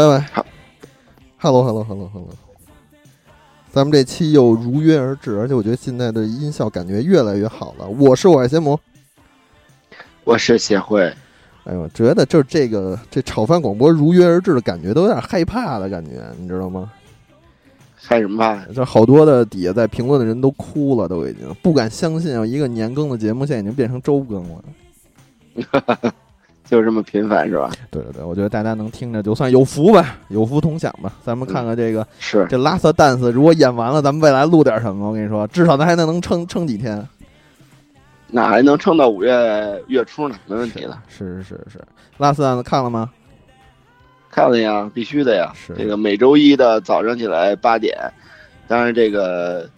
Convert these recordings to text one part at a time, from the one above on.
喂喂好，Hello，Hello，Hello，Hello，咱们这期又如约而至，而且我觉得现在的音效感觉越来越好了。我是我爱邪魔，我是协会，哎呦，觉得就是这个这炒饭广播如约而至的感觉，都有点害怕的感觉，你知道吗？害什么怕？这好多的底下在评论的人都哭了，都已经不敢相信啊一个年更的节目，现在已经变成周更了。就这么频繁是吧？对对对，我觉得大家能听着就算有福吧，有福同享吧。咱们看看这个、是这拉萨 dance 如果演完了，咱们未来录点什么？我跟你说，至少咱还能能撑撑几天。那还能撑到五月月初呢？没问题的。是是是是，拉萨 dance 看了吗？看了呀，必须的呀。是这个每周一的早上起来八点，当然这个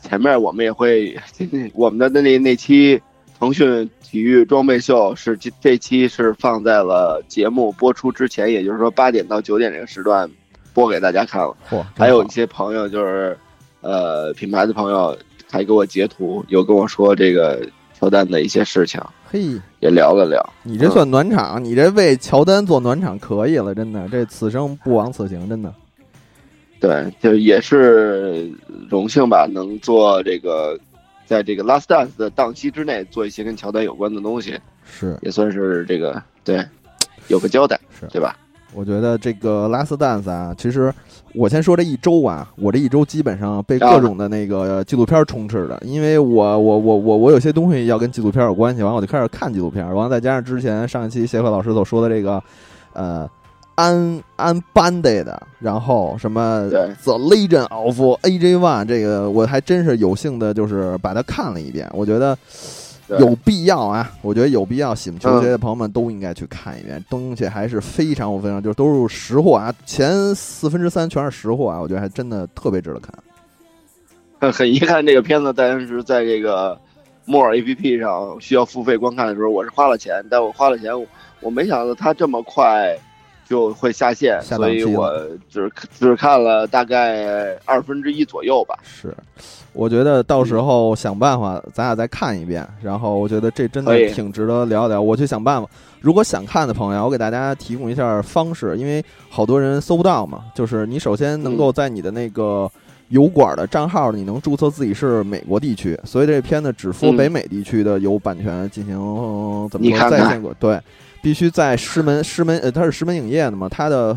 前面我们也会，我们的那那期腾讯体育装备秀是这这期是放在了节目播出之前，也就是说八点到九点这个时段播给大家看了。嚯，还有一些朋友就是，呃，品牌的朋友还给我截图，有跟我说这个乔丹的一些事情，嘿，也聊了聊。你这算暖场，你这为乔丹做暖场可以了，真的，这此生不枉此行，真的。对，就也是荣幸吧，能做这个，在这个 Last Dance 的档期之内做一些跟乔丹有关的东西，是也算是这个对，有个交代，是，对吧？我觉得这个 Last Dance 啊，其实我先说这一周啊，我这一周基本上被各种的那个纪录片充斥的，因为我我我我我有些东西要跟纪录片有关系，完我就开始看纪录片，完了再加上之前上一期谢慧老师所说的这个，呃。安安 Bandit 的，然后什么对 The Legend of AJ One，这个我还真是有幸的，就是把它看了一遍。我觉得有必要啊，我觉得有必要，喜欢球鞋的朋友们都应该去看一遍，东西还是非常非常，就是都是实货啊，前四分之三全是实货啊，我觉得还真的特别值得看。很 很遗憾，这个片子当时在这个莫尔 APP 上需要付费观看的时候，我是花了钱，但我花了钱，我我没想到它这么快就会下线，所以我只只看了大概二分之一左右吧。是，我觉得到时候想办法，咱俩再看一遍。然后我觉得这真的挺值得聊一聊，我去想办法。如果想看的朋友，我给大家提供一下方式，因为好多人搜不到嘛。就是你首先能够在你的那个油管的账号，你能注册自己是美国地区，所以这片子只符嗯北美地区的有版权进行、嗯怎么说在线过？对，必须在师门 师门呃，它是师门影业的嘛，它的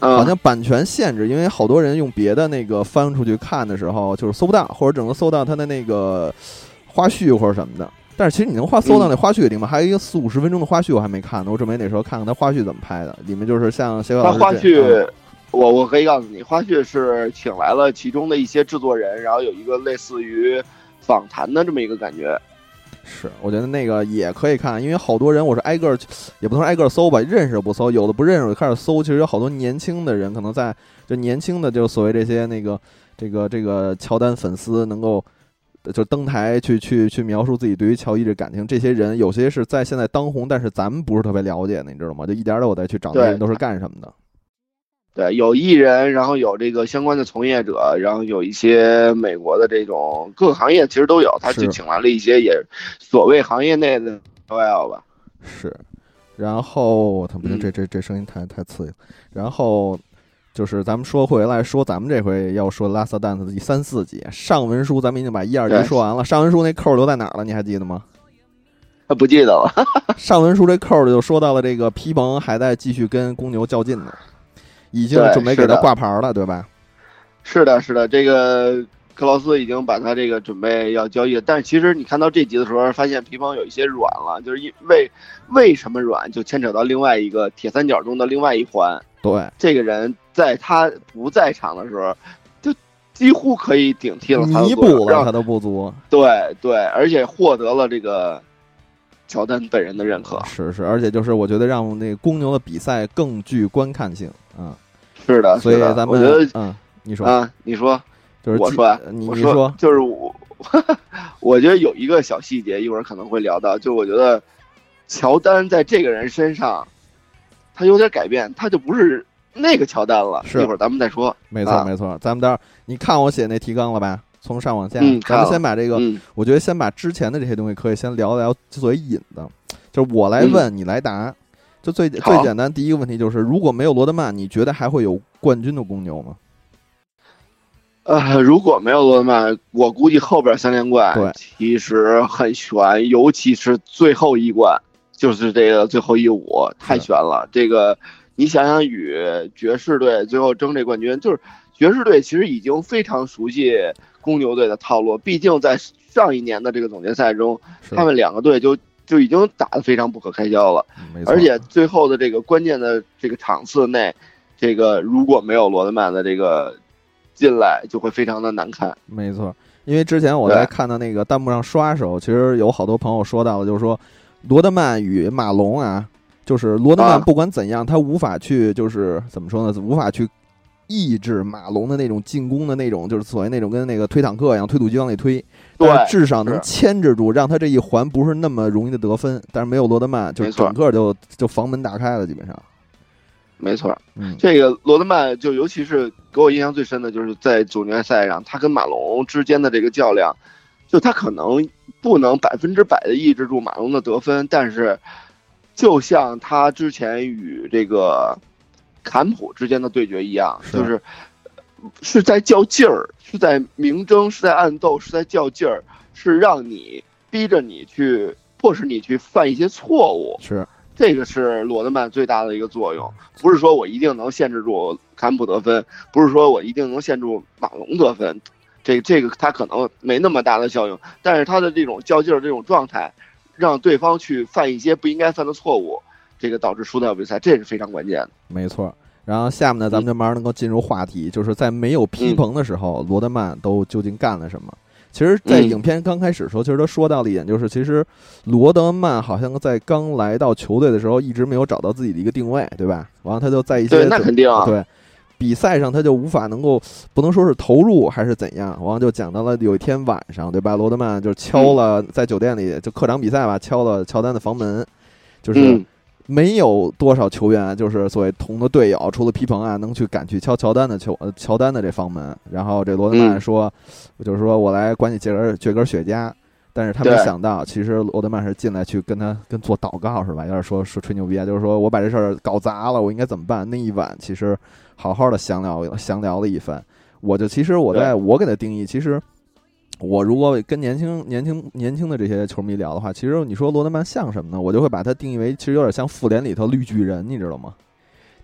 嗯，好像版权限制，因为好多人用别的那个翻出去看的时候，就是搜不到，或者只能搜到它的那个花絮或者什么的。但是其实你能花搜到那花絮的地方，还有一个四五十分钟的花絮我还没看呢，我准备那时候看看它花絮怎么拍的。里面就是像花絮，我我可以告诉你，花絮是请来了其中的一些制作人，然后有一个类似于访谈的这么一个感觉。是，我觉得那个也可以看，因为好多人我是挨个儿，也不能说挨个儿搜吧，认识不搜，有的不认识我就开始搜。其实有好多年轻的人可能在就年轻的就所谓这些那个这个这个乔丹粉丝能够就登台去去去描述自己对于乔伊的感情，这些人有些是在现在当红，但是咱们不是特别了解的，你知道吗？就一点点我再去找那些人都是干什么的。对，有艺人，然后有这个相关的从业者，然后有一些美国的这种各个行业其实都有，他是就请来了一些也所谓行业内的 KOL 吧。是，然后我操，不行，嗯这这这声音太太刺激了。然后就是咱们说回来说，咱们这回要说《拉萨 dance》的第三四集上文书，咱们已经把一二集说完了。上文书那扣儿留在哪儿了？你还记得吗？他不记得了，上文书这扣就说到了这个皮蓬还在继续跟公牛较劲呢，已经准备给他挂牌了，对吧？是的，是的，这个克劳斯已经把他这个准备要交易了，但是其实你看到这集的时候，发现皮蓬有一些软了，就是因为为什么软，就牵扯到另外一个铁三角中的另外一环，对，这个人在他不在场的时候，就几乎可以顶替了他的弥补了他的不足。对对，而且获得了这个乔丹本人的认可。是是，而且就是我觉得让那公牛的比赛更具观看性啊，是的，所以咱们我觉得嗯，你说啊，你说，就是我说啊你你说就是我，我觉得有一个小细节，一会儿可能会聊到，就我觉得乔丹在这个人身上，他有点改变，他就不是那个乔丹了。是一会儿咱们再说。没错啊没错，咱们待会儿你看我写那提纲了吧？从上往下，嗯咱们先把这个，嗯我觉得先把之前的这些东西可以先聊聊作为引子，就是我来问、你来答。就最最简单，第一个问题就是，如果没有罗德曼，你觉得还会有冠军的公牛吗？呃，如果没有罗德曼，我估计后边三连冠对其实很悬，尤其是最后一冠，就是这个最后一舞太悬了。这个你想想，与爵士队最后争这冠军，就是爵士队其实已经非常熟悉公牛队的套路，毕竟在上一年的这个总决赛中，他们两个队就就已经打得非常不可开交了。而且最后的这个关键的这个场次内，这个如果没有罗德曼的这个进来，就会非常的难看。没错，因为之前我在看到那个弹幕上刷的时候，其实有好多朋友说到了，就是说罗德曼与马龙啊，就是罗德曼啊不管怎样，他无法去就是怎么说呢，无法去抑制马龙的那种进攻的那种，就是所谓那种跟那个推坦克一样推土机往里推，对但至少能牵制住，让他这一环不是那么容易的得分。但是没有罗德曼，就整个就就房门打开了，基本上。没错，嗯，这个罗德曼就尤其是给我印象最深的就是在总决赛上，他跟马龙之间的这个较量，就他可能不能百分之百的抑制住马龙的得分，但是就像他之前与这个坎普之间的对决一样，是。就是是在较劲儿，是在明争，是在暗斗，是在较劲儿，是让你逼着你去迫使你去犯一些错误，是。这个是罗德曼最大的一个作用，不是说我一定能限制住坎普得分，不是说我一定能限制住马龙得分，这这个他可能没那么大的效用，但是他的这种较劲儿这种状态，让对方去犯一些不应该犯的错误，这个导致输掉比赛，这是非常关键的。没错。然后下面呢，咱们就马上能够进入话题，就是在没有皮蓬的时候，罗德曼都究竟干了什么？其实，在嗯影片刚开始的时候，其实他说到了一点，就是其实罗德曼好像在刚来到球队的时候，一直没有找到自己的一个定位，对吧？完了，他就在一些对，那肯定啊，对比赛上，他就无法能够不能说是投入还是怎样。完了就讲到了有一天晚上，对吧？罗德曼就敲了在酒店里就客场比赛吧，敲了乔丹的房门，就是嗯，没有多少球员，就是所谓同的队友，除了皮蓬啊，能去敢去敲乔丹的球，呃，乔丹的这房门。然后这罗德曼嗯说，就是说我来管你借根借根雪茄。但是他没想到，其实罗德曼是进来去跟他跟做祷告是吧？有点说说吹牛逼啊，就是说我把这事儿搞砸了，我应该怎么办？那一晚其实好好的详聊详聊了一番。我就其实我在我给他定义，其实我如果跟年轻年轻年轻的这些球迷聊的话，其实你说罗德曼像什么呢？我就会把他定义为，其实有点像复联里头绿巨人，你知道吗？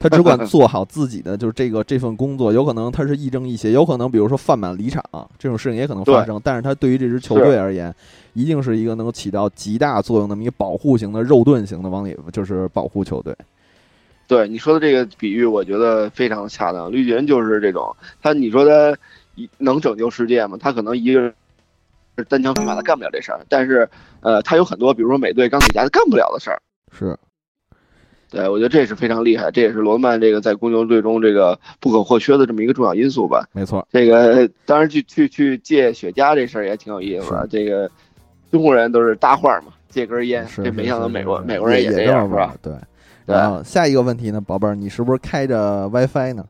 他只管做好自己的，就是这个这份工作，有可能他是亦正亦邪，有可能比如说范满离场这种事情也可能发生，但是他对于这支球队而言，一定是一个能够起到极大作用的一个保护型的肉盾型的往里，就是保护球队。对你说的这个比喻，我觉得非常恰当。绿巨人就是这种，他你说他一能拯救世界吗？他可能一个人单枪匹马，他干不了这事儿。但是，呃，他有很多，比如说美队、钢铁侠，他干不了的事儿。是，对，我觉得这是非常厉害，这也是罗曼这个在公牛队中这个不可或缺的这么一个重要因素吧。没错，这个当然去去去借雪茄这事儿也挺有意思的。这个中国人都是搭话嘛，借根烟，是这没想到美国美国人也这样是吧？对。然后下一个问题呢，宝贝儿，你是不是开着 WiFi 呢？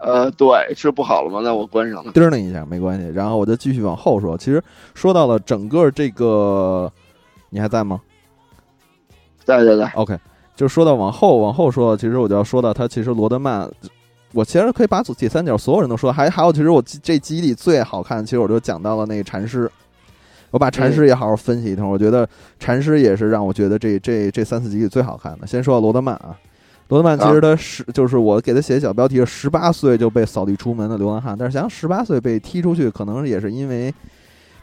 呃，对，是不好了吗？那我关上了。叮儿一下没关系。然后我就继续往后说。其实说到了整个这个，你还在吗在在在，？OK，就说到往后往后说，其实我就要说到他其实罗德曼。我其实可以把铁三角所有人都说，还还有，其实我这集里最好看，其实我就讲到了那个禅师，我把禅师也好好分析一通。我觉得禅师也是让我觉得这这这三四集里最好看的。先说到罗德曼啊，罗德曼其实他十、就是我给他写小标题是，十八岁就被扫地出门的流浪汉。但是想想十八岁被踢出去，可能也是因为，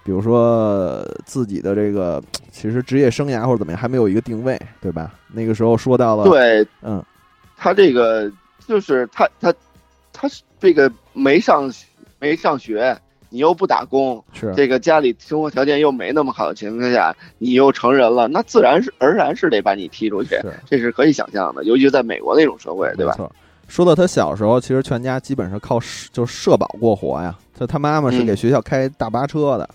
比如说自己的这个其实职业生涯或者怎么样还没有一个定位，对吧？那个时候说到了，，对嗯，他这个就是他他他是这个没上没上学，你又不打工，是这个家里生活条件又没那么好的情况下，你又成人了，那自然是而然是得把你踢出去，是。这是可以想象的，尤其是在美国那种社会，对吧？说到他小时候，其实全家基本上靠社就是社保过活呀。他他妈妈是给学校开大巴车的，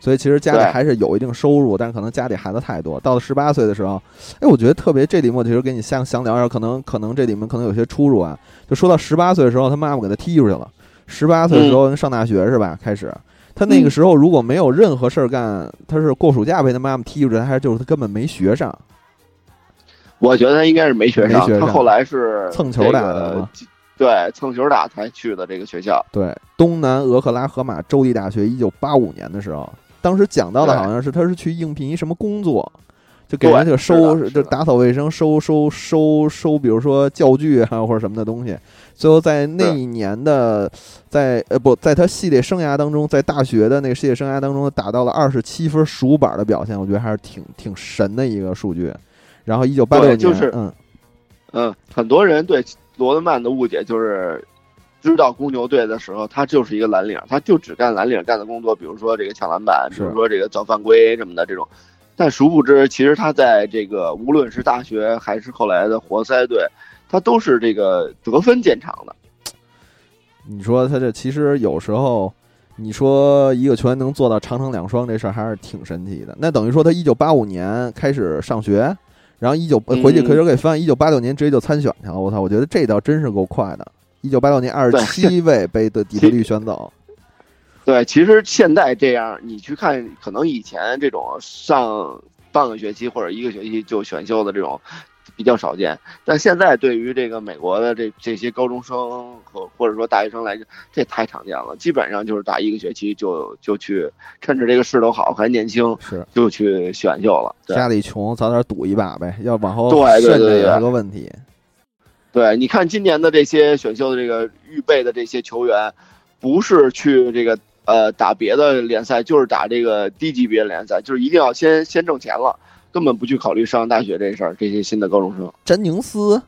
所以其实家里还是有一定收入，但是可能家里孩子太多。到了十八岁的时候，哎，我觉得特别这里面其实跟你详详聊一下，可能可能这里面可能有些出入啊。就说到十八岁的时候，他妈妈给他踢出去了。十八岁的时候上大学是吧？开始，他那个时候如果没有任何事儿干，他是过暑假被他妈妈踢出去，还是就是他根本没学上？我觉得他应该是没学上，他后来是蹭球打的吗对，蹭球打才去的这个学校。对，东南俄克拉荷马州立大学，一九八五年的时候，当时讲到的好像是他是去应聘一什么工作，就给人对这个收就打扫卫生、收收收收，比如说教具啊或者什么的东西。最后在那一年的，在呃不在他系列生涯当中，在大学的那个系列生涯当中达到了二十七分十五板的表现，我觉得还是挺挺神的一个数据。然后一九八六年，就是嗯，嗯，很多人对罗德曼的误解就是，知道公牛队的时候，他就是一个蓝领，他就只干蓝领干的工作，比如说这个抢篮板，比如说这个造犯规什么的这种。但殊不知，其实他在这个无论是大学还是后来的活塞队，他都是这个得分见长的。你说他这其实有时候，你说一个球员能做到长城两双这事儿还是挺神奇的。那等于说他一九八五年开始上学，然后一九嗯回去可以给翻，一九八六年直接就参选去了。我操，我觉得这倒真是够快的。一九八六年二十七位被的底特律选走，对，其实现在这样，你去看，可能以前这种上半个学期或者一个学期就选秀的这种比较少见，但现在对于这个美国的这这些高中生和或者说大学生来讲，这太常见了，基本上就是打一个学期就就去，趁着这个势头好还年轻是就去选秀了。对家里穷，早点赌一把呗，要往后对对对对是个问题。对，你看今年的这些选秀的这个预备的这些球员，不是去这个呃打别的联赛，就是打这个低级别联赛，就是一定要先先挣钱了，根本不去考虑上大学这事儿。这些新的高中生，詹宁斯，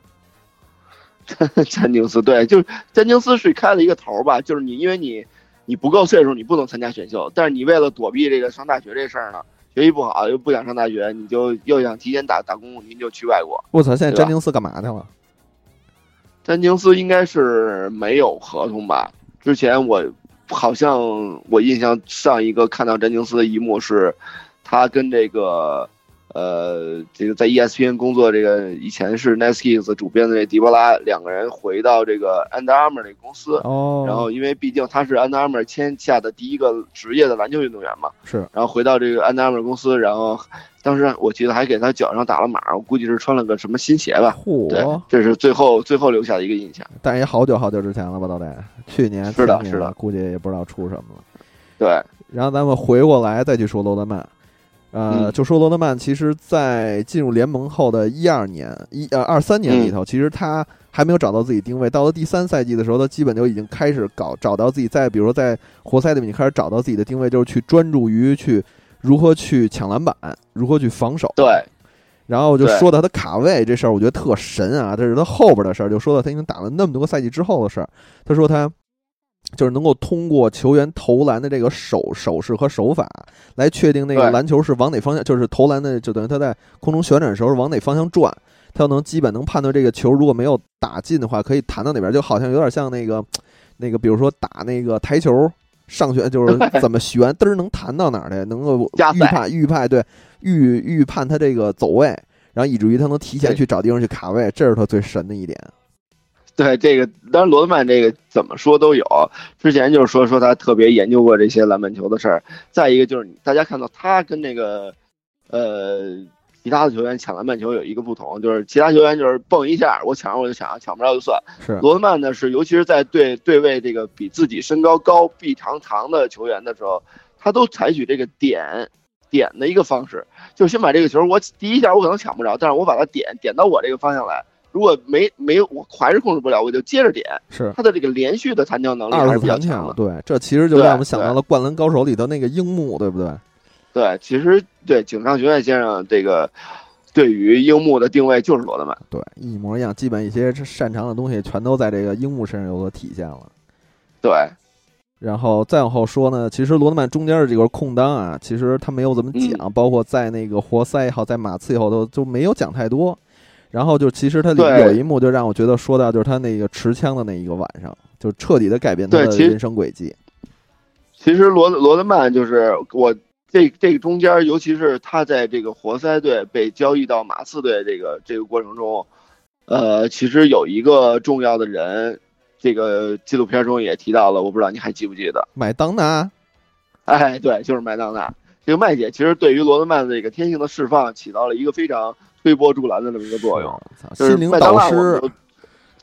詹宁斯对，就是詹宁斯是开了一个头儿吧，就是你因为你你不够岁数，你不能参加选秀，但是你为了躲避这个上大学这事儿呢，学习不好又不想上大学，你就又想提前打打工，您就去外国。我操，现在詹宁斯干嘛去了？詹宁斯应该是没有合同吧？之前我好像我印象上一个看到詹宁斯的一幕是，他跟这个呃这个在 ESPN 工作这个以前是 Neskis 主编的这迪波拉两个人回到这个 Under Armour 这个公司，哦，然后因为毕竟他是 Under Armour 签下的第一个职业的篮球运动员嘛，是然后回到这个 Under Armour 公司，然后当时我记得还给他脚上打了码，我估计是穿了个什么新鞋吧。对嚯，，这是最后最后留下的一个印象。但也好久好久之前了吧，都得去年是的是的估计也不知道出什么了。对，然后咱们回过来再去说罗德曼，呃，嗯就说罗德曼，其实，在进入联盟后的一二年、一呃二三年嗯里头，其实他还没有找到自己定位。到了第三赛季的时候，他基本就已经开始搞找到自己在，比如说在活塞里面，开始找到自己的定位，就是去专注于去如何去抢篮板，如何去防守。对，然后就说到他卡位这事儿，我觉得特神啊！这是他后边的事儿，就说到他已经打了那么多个赛季之后的事儿。他说他就是能够通过球员投篮的这个手手势和手法，来确定那个篮球是往哪方向，就是投篮的，就等于他在空中旋转的时候是往哪方向转，他能基本能判断这个球如果没有打进的话，可以弹到哪边，就好像有点像那个那个，比如说打那个台球。上旋就是怎么旋，嘚儿能弹到哪儿去，能够预判预判对预预判他这个走位，然后以至于他能提前去找地方去卡位，这是他最神的一点。对这个，当然罗德曼这个怎么说都有。之前就是说说他特别研究过这些篮板球的事儿，再一个就是大家看到他跟那个呃其他的球员抢篮板球有一个不同，就是其他球员就是蹦一下，我抢着我就抢，抢不着就算。是罗德曼呢是，尤其是在对对位这个比自己身高高、臂长长的球员的时候，他都采取这个点点的一个方式，就是先把这个球，我第一下我可能抢不着，但是我把它点点到我这个方向来。如果没没有我还是控制不了，我就接着点。是他的这个连续的弹跳能力还是比较强的。对，这其实就让我们想到了《灌篮高手》里的那个樱木，对不对？对，其实对井上雄彦先生这个对于樱木的定位就是罗德曼。对，一模一样，基本一些擅长的东西全都在这个樱木身上有所体现了。对，然后再往后说呢，其实罗德曼中间的这个空档啊，其实他没有怎么讲，嗯包括在那个活塞也好，在马刺也好，都都没有讲太多。然后就其实他有一幕就让我觉得说到就是他那个持枪的那一个晚上，就彻底的改变他的人生轨迹。其实罗罗德曼就是我这这个中间，尤其是他在这个活塞队被交易到马刺队这个这个过程中，呃，其实有一个重要的人，这个纪录片中也提到了，我不知道你还记不记得？麦当娜，哎，对，就是麦当娜。这个麦姐其实对于罗德曼的这个天性的释放起到了一个非常推波助澜的这么一个作用。就是麦当娜，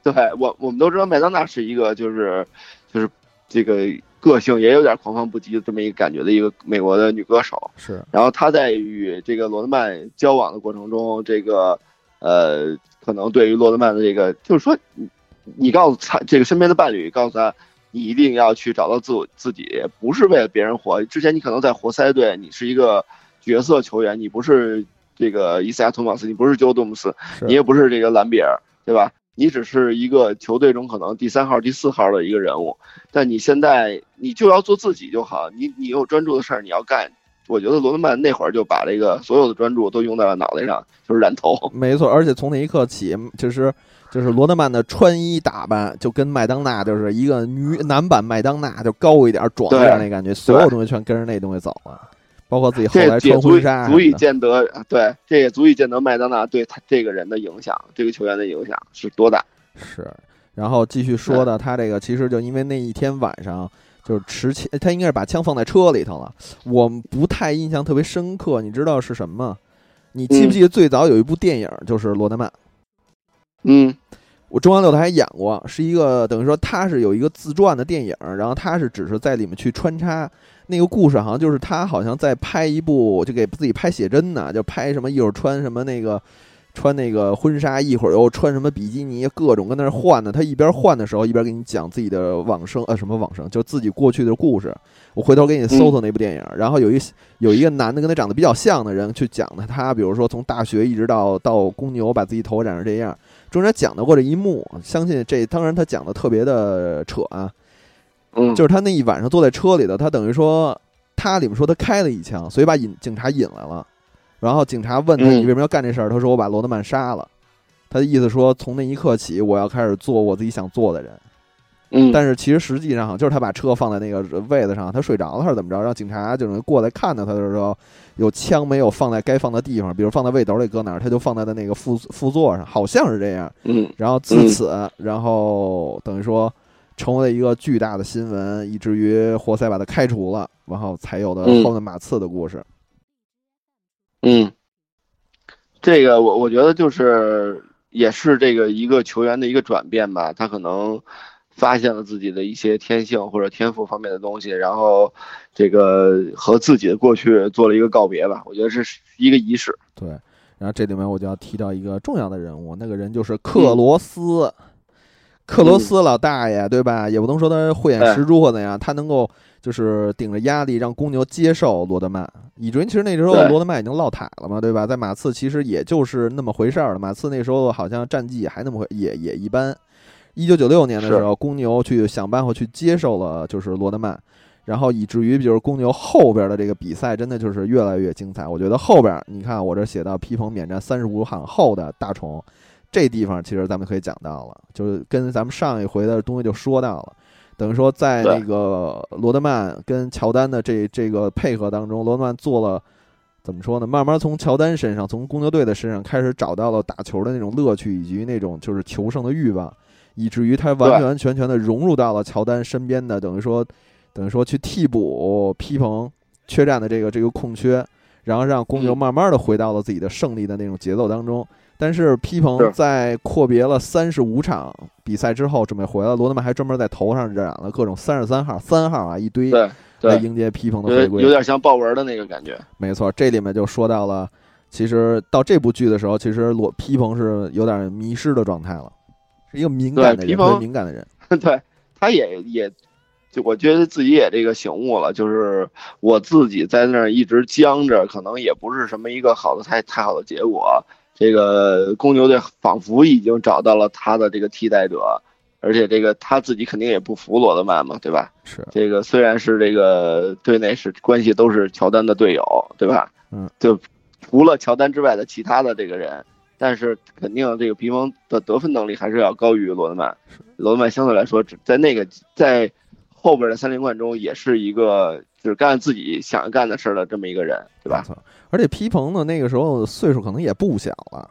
对我我们都知道麦当娜是一个就是就是这个个性也有点狂放不羁的这么一个感觉的一个美国的女歌手。是然后她在与这个罗德曼交往的过程中，这个呃，可能对于罗德曼的这个，就是说，你你告诉他这个身边的伴侣，告诉他，你一定要去找到自我自己，不是为了别人活。之前你可能在活塞队，你是一个角色球员，你不是这个伊斯亚托马斯，你不是乔杜姆斯，是你也不是这个兰比尔，对吧？你只是一个球队中可能第三号、第四号的一个人物，但你现在你就要做自己就好，你你有专注的事儿你要干。我觉得罗德曼那会儿就把这个所有的专注都用在了脑袋上，就是染头。没错，而且从那一刻起，就是就是罗德曼的穿衣打扮就跟麦当娜就是一个女男版麦当娜，就高一点、壮一点那感觉，所有东西全跟着那东西走了，包括自己后来穿婚纱什足以。见得，对，这也足以见得麦当娜对他这个人的影响，这个球员的影响是多大。是，然后继续说的，他这个其实就因为那一天晚上就是持枪，他应该是把枪放在车里头了。我不太印象特别深刻，你知道是什么吗？你记不记得最早有一部电影就是罗德曼？嗯我中央六台演过，是一个等于说他是有一个自传的电影，然后他是只是在里面去穿插那个故事，好像就是他好像在拍一部，就给自己拍写真呢，就拍什么一会儿穿什么那个穿那个婚纱，一会儿又穿什么比基尼，各种跟那儿换呢。他一边换的时候，一边给你讲自己的往生，呃，什么往生，就自己过去的故事。我回头给你搜搜那部电影，然后有一有一个男的跟他长得比较像的人去讲的他，比如说从大学一直到到公牛，把自己头发染成这样。中间讲到过这一幕，相信这当然他讲的特别的扯啊，嗯，就是他那一晚上坐在车里的，他等于说他里面说他开了一枪，所以把引警察引来了，然后警察问他嗯。你为什么要干这事儿，他说我把罗德曼杀了，他的意思说从那一刻起我要开始做我自己想做的人，嗯，但是其实实际上就是他把车放在那个位子上，他睡着了还是怎么着，让警察就是过来看到他的时候，有枪没有放在该放的地方，比如放在背兜里搁哪儿，他就放在他那个副副座上，好像是这样。嗯。然后自此，然后等于说成为了一个巨大的新闻，以至于活塞把他开除了，然后才有的嗯后面马刺的故事。嗯，这个我我觉得就是也是这个一个球员的一个转变吧，他可能发现了自己的一些天性或者天赋方面的东西，然后这个和自己的过去做了一个告别吧，我觉得是一个仪式。对，然后这里面我就要提到一个重要的人物，那个人就是克罗斯。克罗斯老大爷，对吧？也不能说他慧眼识珠或怎样，他能够就是顶着压力让公牛接受罗德曼，以至于其实那时候罗德曼已经落台了嘛，对吧？在马刺其实也就是那么回事儿了。马刺那时候好像战绩还那么回，也也一般。一九九六年的时候，公牛去想办法去接受了就是罗德曼，然后以至于就是公牛后边的这个比赛真的就是越来越精彩。我觉得后边你看我这写到皮蓬免战三十五场后的大虫，这地方其实咱们可以讲到了，就是跟咱们上一回的东西就说到了。等于说，在对那个罗德曼跟乔丹的这这个配合当中，罗德曼做了怎么说呢？慢慢从乔丹身上，从公牛队的身上开始找到了打球的那种乐趣，以及那种就是求胜的欲望，以至于他完完全全的融入到了乔丹身边的，等于说等于说去替补皮蓬缺战的这个这个空缺，然后让公牛嗯慢慢的回到了自己的胜利的那种节奏当中。但是皮蓬在阔别了三十五场比赛之后，准备回来，罗德曼还专门在头上染了各种三十三号、三号啊一堆，对来对，迎接皮蓬的有回归。有点像豹纹的那个感觉。没错，这里面就说到了，其实到这部剧的时候，其实罗皮蓬是有点迷失的状态了，是一个敏感的人，对皮蓬特别敏感的人。对，他也也，就我觉得自己也这个醒悟了，就是我自己在那儿一直僵着，可能也不是什么一个好的太太好的结果。这个公牛队仿佛已经找到了他的这个替代者，而且这个他自己肯定也不服罗德曼嘛，对吧？是，这个虽然是这个队内是关系都是乔丹的队友，对吧？嗯，就除了乔丹之外的其他的这个人，但是肯定这个皮蓬的得分能力还是要高于罗德曼。罗德曼相对来说，只在那个在后边的三连冠中，也是一个就是干自己想干的事儿的这么一个人，对吧？而且皮蓬呢，那个时候岁数可能也不小了，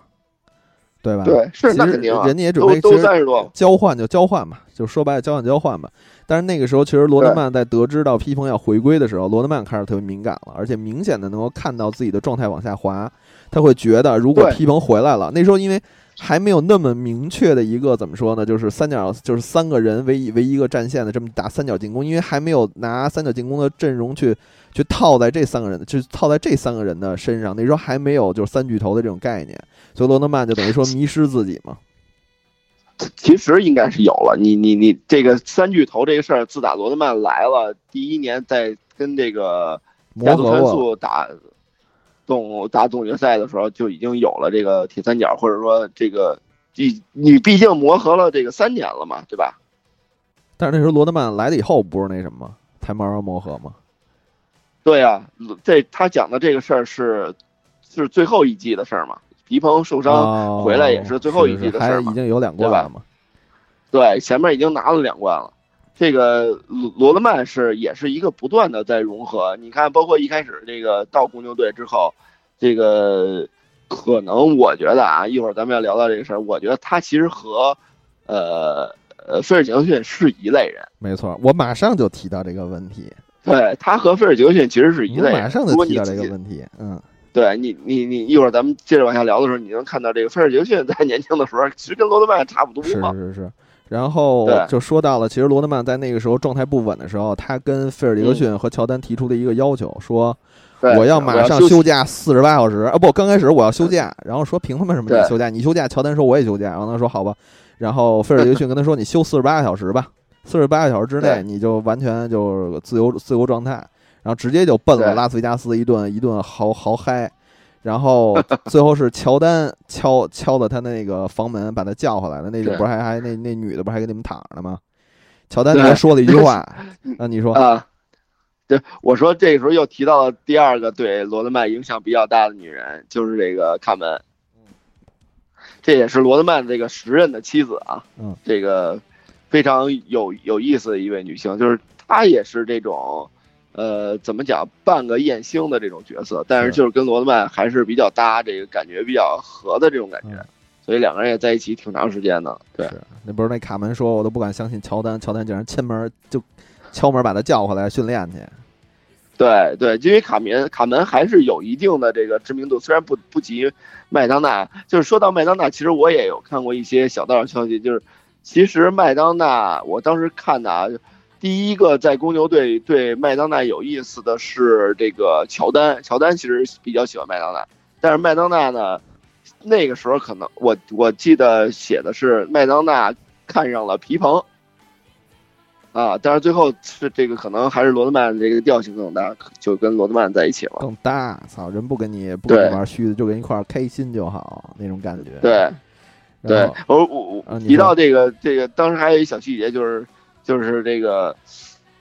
对吧？对，是那肯定啊，人家也准备都三十多，交换就交换嘛，就说白了交换交换吧。但是那个时候，其实罗德曼在得知到皮蓬要回归的时候，罗德曼开始特别敏感了，而且明显的能够看到自己的状态往下滑。他会觉得，如果皮蓬回来了，那时候因为还没有那么明确的一个怎么说呢，就是三角，就是三个人为一为一个战线的这么打三角进攻，因为还没有拿三角进攻的阵容去去套在这三个人，就套在这三个人的身上。那时候还没有就是三巨头的这种概念，所以罗德曼就等于说迷失自己嘛。其实应该是有了。你你你这个三巨头这个事儿，自打罗德曼来了第一年，在跟这个磨加速传合过了，速打总打总决赛的时候，就已经有了这个铁三角，或者说这个你你毕竟磨合了这个三年了嘛，对吧？但是那时候罗德曼来了以后，不是那什么才慢慢磨合吗？对呀、这他讲的这个事儿是是最后一季的事儿嘛。皮蓬受伤，哦回来也是最后一季的事儿嘛还已经有两冠了嘛。对，前面已经拿了两冠了。这个罗罗德曼是也是一个不断的在融合。你看，包括一开始这个到公牛队之后，这个可能我觉得啊，一会儿咱们要聊到这个事儿，我觉得他其实和呃呃菲尔杰克逊是一类人。没错，我马上就提到这个问题，对他和菲尔杰克逊其实是一类人。马上就提到这个问题。嗯，对你你你一会儿咱们接着往下聊的时候，你能看到这个菲尔杰克逊在年轻的时候，其实跟罗德曼差不多是嘛。是是。然后就说到了，其实罗德曼在那个时候状态不稳的时候，他跟菲尔杰克逊和乔丹提出的一个要求，说我要马上休休假四十八小时啊！不，刚开始我要休假，然后说凭他妈什么你休假？你休假，乔丹说我也休假，然后他说好吧，然后菲尔杰克逊跟他说你休四十八个小时吧，四十八个小时之内你就完全就自由自由状态，然后直接就奔了拉斯维加斯一顿一顿豪豪嗨，然后最后是乔丹 敲敲的他那个房门，把他叫回来了，那就对。不是还还那那女的不是还给你们躺着呢吗？乔丹还说了一句话，那，你说。啊，对，我说这个时候又提到了第二个对罗德曼影响比较大的女人，就是这个卡门，这也是罗德曼这个时任的妻子啊，嗯，这个非常有有意思的一位女性，就是她也是这种。呃，怎么讲，半个艳星的这种角色，但是是就是跟罗德曼还是比较搭，这个感觉比较合的这种感觉，嗯所以两个人也在一起挺长时间的。对，那不是那卡门说，我都不敢相信乔丹，乔丹竟然亲门就敲门把他叫回来训练去。对对，因为卡门卡门还是有一定的这个知名度，虽然不不及麦当娜。就是说到麦当娜，其实我也有看过一些小道消息，就是其实麦当娜，我当时看的啊，第一个在公牛队对麦当娜有意思的是这个乔丹，乔丹其实比较喜欢麦当娜，但是麦当娜呢，那个时候可能我我记得写的是麦当娜看上了皮蓬。啊，但是最后是这个可能还是罗德曼这个调性更大，就跟罗德曼在一起了。更大，操，人不跟你不跟你玩虚的，就跟一块儿开心就好那种感觉。对对，我我我啊提到这个这个，当时还有一小细节，就是就是这个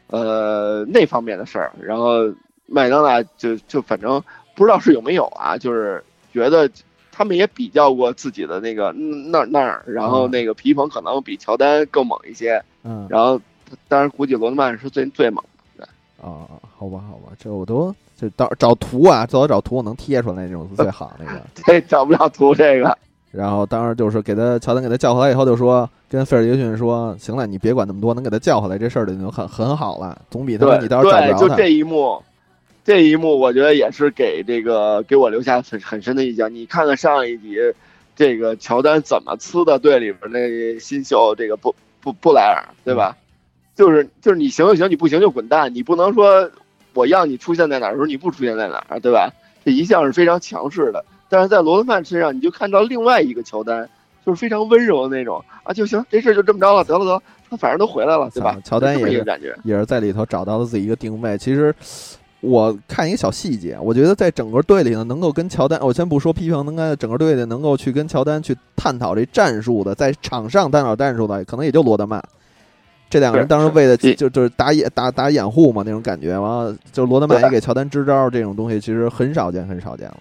呃那方面的事儿。然后麦当娜就就反正不知道是有没有啊，就是觉得他们也比较过自己的那个嗯那那儿，然后嗯那个皮蓬可能比乔丹更猛一些，嗯然后当然估计罗德曼是最最猛的。啊，好吧好吧，这我都就到找图啊，最好找图我能贴出来那种是最好那个。这找不了图这个。然后当时就是给他乔丹给他叫回来以后，就说跟菲尔杰克逊说，行了，你别管那么多，能给他叫回来这事儿就已经很很好了，总比他说你到时候找对，不着他。就这一幕，这一幕我觉得也是给这个给我留下很很深的印象。你看看上一集，这个乔丹怎么呲的队里边那新秀这个布布布莱尔，对吧？就是就是你行就行，你不行就滚蛋，你不能说我要你出现在哪儿的时候你不出现在哪儿，对吧？这一向是非常强势的。但是在罗德曼身上，你就看到另外一个乔丹，就是非常温柔的那种啊，就行，这事儿就这么着了，得了得了，他反正都回来了，对吧？乔丹也是感觉。也是在里头找到了自己一个定位。其实我看一个小细节，我觉得在整个队里呢，能够跟乔丹，我先不说批评，能跟整个队里能够去跟乔丹去探讨这战术的，在场上探讨战术的，可能也就罗德曼。这两个人当时为了就就是打掩打打掩护嘛那种感觉，完了就罗德曼也给乔丹支招，这种东西其实很少见很少见了。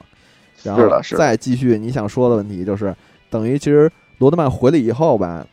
然后再继续你想说的问题，就是等于其实罗德曼回来以后吧，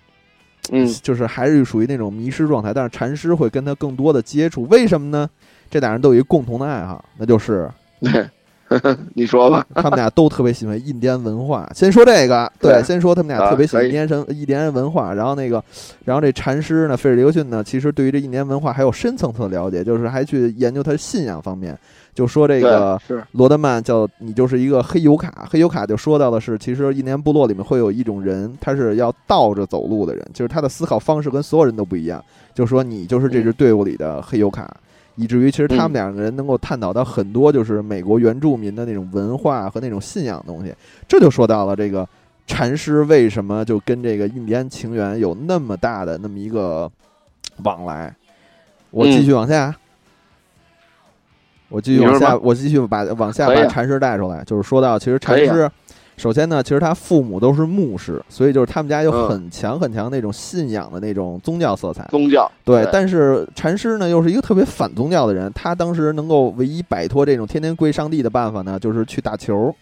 嗯，就是还是属于那种迷失状态，但是禅师会跟他更多的接触，为什么呢？这俩人都有一个共同的爱好，那就是对，你说吧。他们俩都特别喜欢印第安文化。先说这个，对，对先说他们俩啊特别喜欢印第安神、印第安文化。然后那个，然后这禅师呢，费尔杰克逊呢，其实对于这印第安文化还有深层次的了解，就是还去研究他信仰方面。就说这个是罗德曼叫你就是一个黑油卡，黑油卡就说到的是，其实印第安部落里面会有一种人，他是要倒着走路的人，就是他的思考方式跟所有人都不一样。就说你就是这支队伍里的黑油卡，以至于其实他们嗯两个人能够探讨到很多就是美国原住民的那种文化和那种信仰的东西。这就说到了这个禅师为什么就跟这个印第安情缘有那么大的那么一个往来。我继续往下。我继续往下，我继续把往下把禅师带出来，就是说到，其实禅师，首先呢，其实他父母都是牧师，所以就是他们家有嗯很强很强那种信仰的那种宗教色彩。宗教，对，但是禅师呢又是一个特别反宗教的人，他当时能够唯一摆脱这种天天跪上帝的办法呢，就是去打球，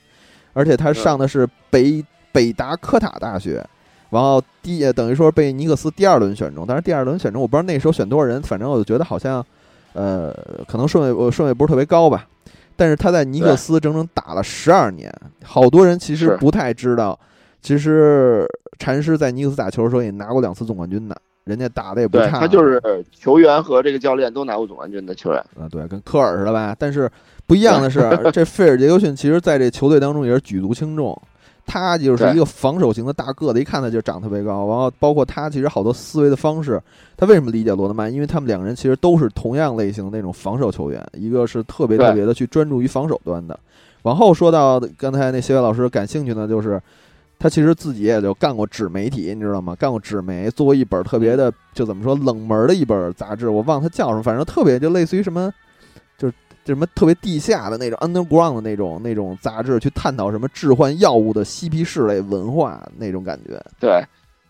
而且他上的是北北达科塔大学，然后第呃等于说被尼克斯第二轮选中，但是第二轮选中我不知道那时候选多少人，反正我就觉得好像，呃，可能顺位我顺位不是特别高吧，但是他在尼克斯整整打了十二年，好多人其实不太知道，其实禅师在尼克斯打球的时候也拿过两次总冠军的。人家打的也不差，他就是球员和这个教练都拿过总冠军的球员。啊，对，跟科尔似的吧。但是不一样的是，这费尔杰克逊其实在这球队当中也是举足轻重。他就是一个防守型的大个子，一看他就长特别高。然后包括他其实好多思维的方式，他为什么理解罗德曼？因为他们两个人其实都是同样类型的那种防守球员，一个是特别特别的去专注于防守端的。往后说到刚才那谢伟老师感兴趣呢，就是他其实自己也就干过纸媒体，你知道吗？干过纸媒，做过一本特别的，就怎么说冷门的一本杂志，我忘了它叫什么，反正特别就类似于什么，就是什么特别地下的那种 underground 的那种那种杂志，去探讨什么置换药物的嬉皮士类文化那种感觉。对，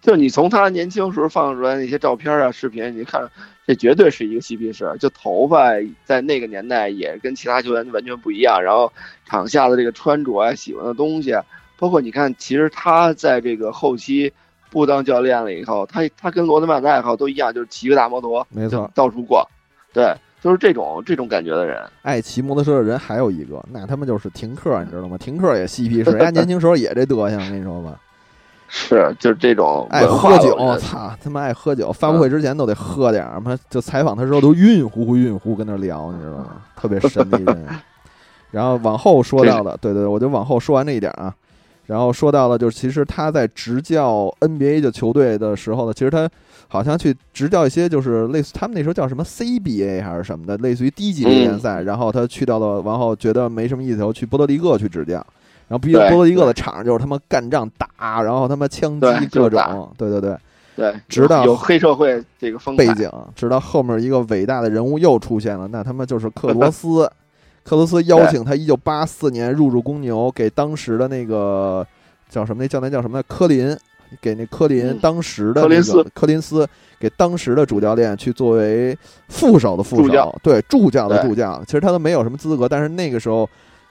就你从他年轻时候放出来那些照片啊、视频，你看这绝对是一个嬉皮士。就头发在那个年代也跟其他球员完全不一样，然后场下的这个穿着啊、喜欢的东西啊，包括你看，其实他在这个后期不当教练了以后，他他跟罗德曼的爱好都一样，就是骑个大摩托，没错，到处逛，对，就是这种这种感觉的人。爱骑摩托车的人还有一个，那他妈就是停克，你知道吗？停克也嬉皮士，人家年轻时候也这德行，我跟你说吧。是，就是这种爱喝酒，操他妈爱喝酒！发布会之前都得喝点儿，妈就采访他时候都晕乎乎晕乎跟那聊，你知道吗？特别神的一人。然后往后说到的，对对对，我就往后说完这一点啊。然后说到了，就是其实他在执教 NBA 的球队的时候呢，其实他好像去执教一些就是类似他们那时候叫什么 CBA 还是什么的，类似于低级别联赛。然后他去到了，然后觉得没什么意思，后去波多黎各去执教。然后毕竟波多黎各的场上就是他妈干仗打，然后他妈枪击各种，对对对。对，直到有黑社会这个风，背景，直到后面一个伟大的人物又出现了，那他妈就是克罗斯。克罗斯邀请他一九八四年入驻公牛，给当时的那个叫什么那教练叫什么来？科林，给那科林嗯当时的那个科林斯科林斯给当时的主教练去作为副手的副手助，对助教的助教。其实他都没有什么资格，但是那个时候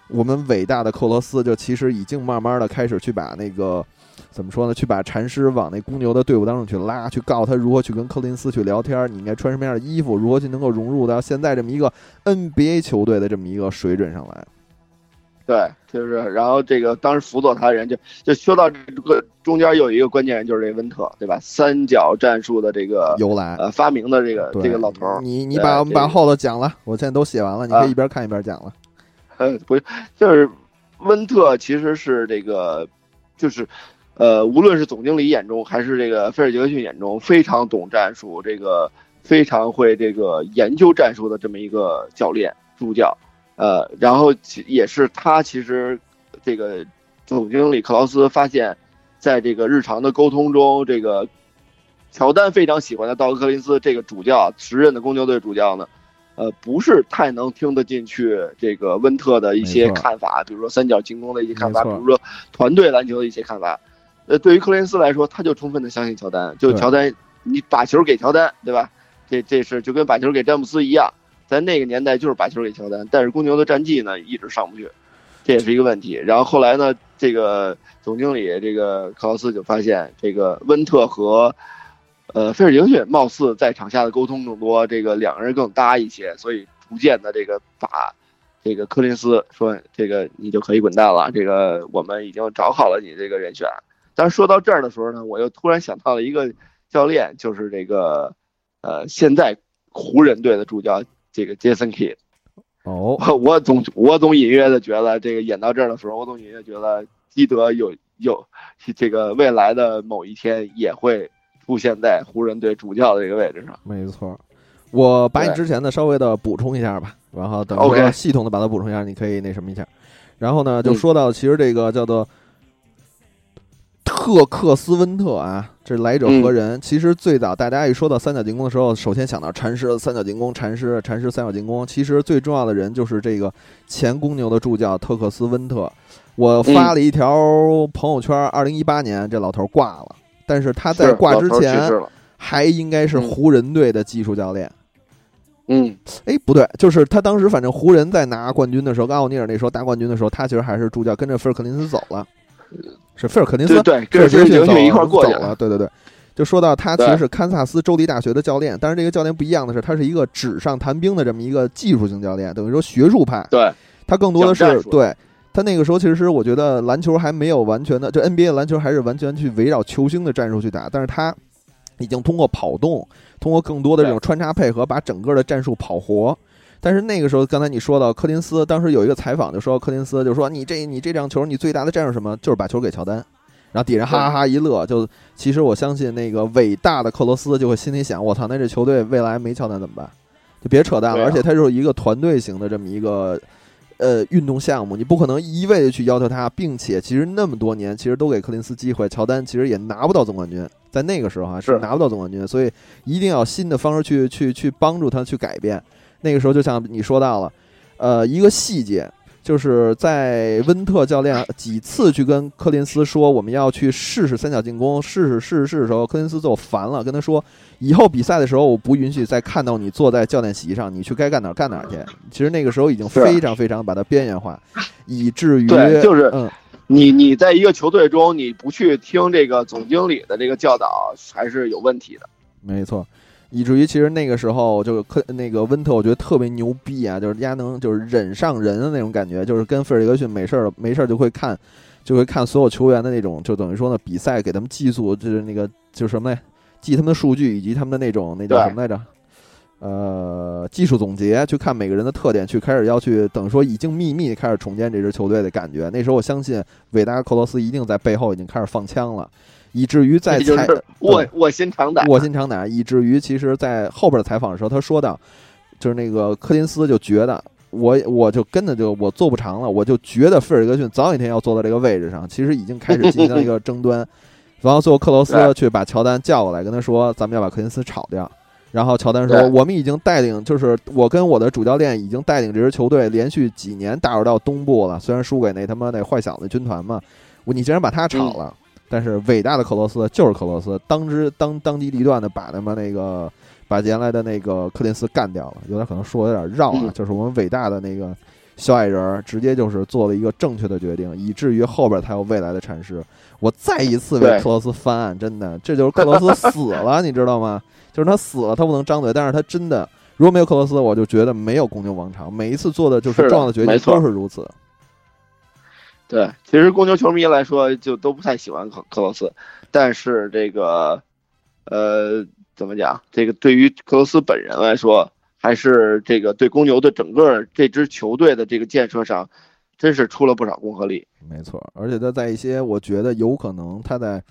我们伟大的克罗斯就其实已经慢慢的开始去把那个怎么说呢？去把禅师往那公牛的队伍当中去拉，去告诉他如何去跟柯林斯去聊天，你应该穿什么样的衣服，如何去能够融入到现在这么一个 NBA 球队的这么一个水准上来。对，就是然后这个当时辅佐他的人就就说到这个中间有一个关键人就是这温特，对吧？三角战术的这个由来，呃发明的这个这个老头儿，你你把我们把后头讲了，我现在都写完了，你可啊以一边看一边讲了。呃，不，就是温特其实是这个，就是，呃，无论是总经理眼中还是这个菲尔杰克逊眼中，非常懂战术，这个非常会这个研究战术的这么一个教练助教，呃，然后其也是他其实这个总经理克劳斯发现，在这个日常的沟通中，这个乔丹非常喜欢的道格克林斯这个主教，时任的公牛队主教呢。呃，不是太能听得进去这个温特的一些看法，比如说三角进攻的一些看法，比如说团队篮球的一些看法。呃，对于克林斯来说，他就充分的相信乔丹，就乔丹，你把球给乔丹，对吧？这这是就跟把球给詹姆斯一样，在那个年代就是把球给乔丹，但是公牛的战绩呢一直上不去，这也是一个问题。然后后来呢，这个总经理这个克劳斯就发现，这个温特和呃，菲尔杰克逊貌似在场下的沟通更多，这个两个人更搭一些，所以逐渐的这个把这个柯林斯说这个你就可以滚蛋了，这个我们已经找好了你这个人选。但是说到这儿的时候呢，我又突然想到了一个教练，就是这个呃现在湖人队的助教这个 Jason Kidd。哦，我 我总我总隐约的觉得，这个演到这儿的时候，我总隐约觉得基德有有这个未来的某一天也会出现在湖人队主教的这个位置上。没错。我把你之前的稍微的补充一下吧，然后等 OK 系统的把它补充一下，你可以那什么一下。然后呢，就嗯说到其实这个叫做特克斯温特啊，这来者嗯何人？其实最早大家一说到三角进攻的时候，首先想到禅师三角进攻，禅师禅师三角进攻。其实最重要的人就是这个前公牛的助教特克斯温特。我发了一条朋友圈，二零一八年这老头挂了，但是他在挂之前，还应该是嗯湖人队的技术教练。嗯，哎，不对，就是他当时反正湖人在拿冠军的时候，跟奥尼尔那时候拿冠军的时候，他其实还是助教，跟着菲尔克林斯走了，是菲尔克林斯对，对，菲尔跟着杰杰克逊逊一块儿过去了，。对对对。就说到他其实是堪萨斯州立大学的教练，但是这个教练不一样的是，他是一个纸上谈兵的这么一个技术型教练，等于说学术派，对，他更多的是对他那个时候，其实我觉得篮球还没有完全的，就 NBA 的篮球还是完全去围绕球星的战术去打，但是他已经通过跑动，通过更多的这种穿插配合，把整个的战术跑活。但是那个时候，刚才你说到柯林斯，当时有一个采访就说柯林斯就说你这你这场球你最大的战术什么？就是把球给乔丹。然后底下哈哈哈一乐，就其实我相信那个伟大的克罗斯就会心里想：我操，那这球队未来没乔丹怎么办？就别扯淡了。啊而且他就是一个团队型的这么一个呃运动项目，你不可能一味的去要求他，并且其实那么多年其实都给柯林斯机会，乔丹其实也拿不到总冠军，在那个时候啊是是拿不到总冠军，所以一定要新的方式去去去帮助他去改变。那个时候就像你说到了，呃，一个细节。就是在温特教练几次去跟柯林斯说我们要去试试三角进攻，试试试试试的时候，柯林斯最后烦了，跟他说以后比赛的时候我不允许再看到你坐在教练席上，你去该干哪儿干哪儿去。其实那个时候已经非常非常把它边缘化，以至于对就是嗯你你在一个球队中，你不去听这个总经理的这个教导，还是有问题的。没错，以至于其实那个时候就科那个温特，我觉得特别牛逼啊，就是人家能就是忍上人的那种感觉，就是跟费尔杰克逊没事儿没事儿就会看，就会看所有球员的那种，就等于说呢比赛给他们记录，就是那个就是什么呢？记他们的数据以及他们的那种那叫什么来着？呃，技术总结，去看每个人的特点，去开始要去等于说已经秘密地开始重建这支球队的感觉。那时候我相信伟大克罗斯一定在背后已经开始放枪了，以至于在采卧卧薪尝胆。卧薪尝胆，以至于其实，在后边的采访的时候，他说到，就是那个柯林斯就觉得我我就跟着就我做不长了，我就觉得菲尔杰克逊早一天要坐到这个位置上，其实已经开始进行了一个争端。然后最后克罗斯去把乔丹叫过来，跟他说：“咱们要把柯林斯炒掉。”然后乔丹说：“我们已经带领，就是我跟我的主教练已经带领这支球队连续几年打入到东部了。虽然输给那他妈那坏小子军团嘛，我你竟然把他炒了。但是伟大的克罗斯就是克罗斯，当之当当机立断的把他妈那个把原来的那个柯林斯干掉了，有点可能说的有点绕啊，嗯就是我们伟大的那个小矮人儿直接就是做了一个正确的决定，以至于后边才有未来的阐释。我再一次为克罗斯翻案，真的，这就是克罗斯死了，你知道吗？就是他死了，他不能张嘴，但是他真的，如果没有克罗斯，我就觉得没有公牛王朝。每一次做的就是重要的决定都是如此。对，其实公牛球迷来说就都不太喜欢克克罗斯，但是这个，呃，怎么讲？这个对于克罗斯本人来说，还是这个对公牛的整个这支球队的这个建设上，真是出了不少功和力。没错，而且他在一些我觉得有可能他在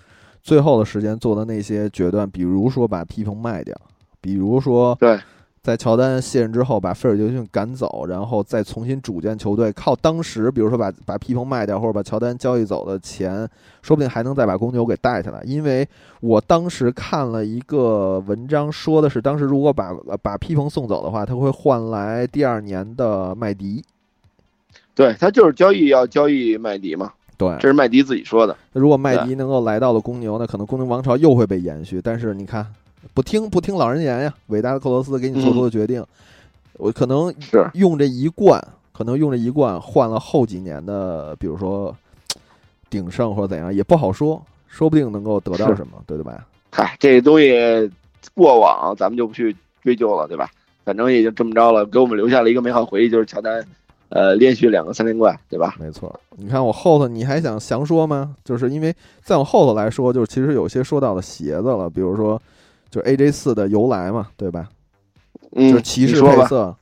最后的时间做的那些决断，比如说把皮蓬卖掉，比如说对在乔丹卸任之后把菲尔杰克逊赶走，然后再重新组建球队，靠当时比如说把把皮蓬卖掉或者把乔丹交易走的钱，说不定还能再把公牛给带下来。因为我当时看了一个文章，说的是当时如果把把皮蓬送走的话，他会换来第二年的麦迪。对他就是交易要交易麦迪嘛，对，这是麦迪自己说的。那如果麦迪能够来到了公牛，那可能公牛王朝又会被延续。但是你看，不听不听老人言呀，伟大的克罗斯给你做出的决定，我可能是用这一贯，可能用这一贯换了后几年的，比如说鼎盛或者怎样，也不好说，说不定能够得到什么，对对吧？嗨，这东西过往咱们就不去追究了，对吧？反正也就这么着了，给我们留下了一个美好回忆，就是乔丹呃连续两个三连冠，对吧？没错。你看我后头你还想详说吗？就是因为再往后头来说，就是其实有些说到的鞋子了，比如说就是 AJ 四的由来嘛，对吧？嗯，就是骑士配色。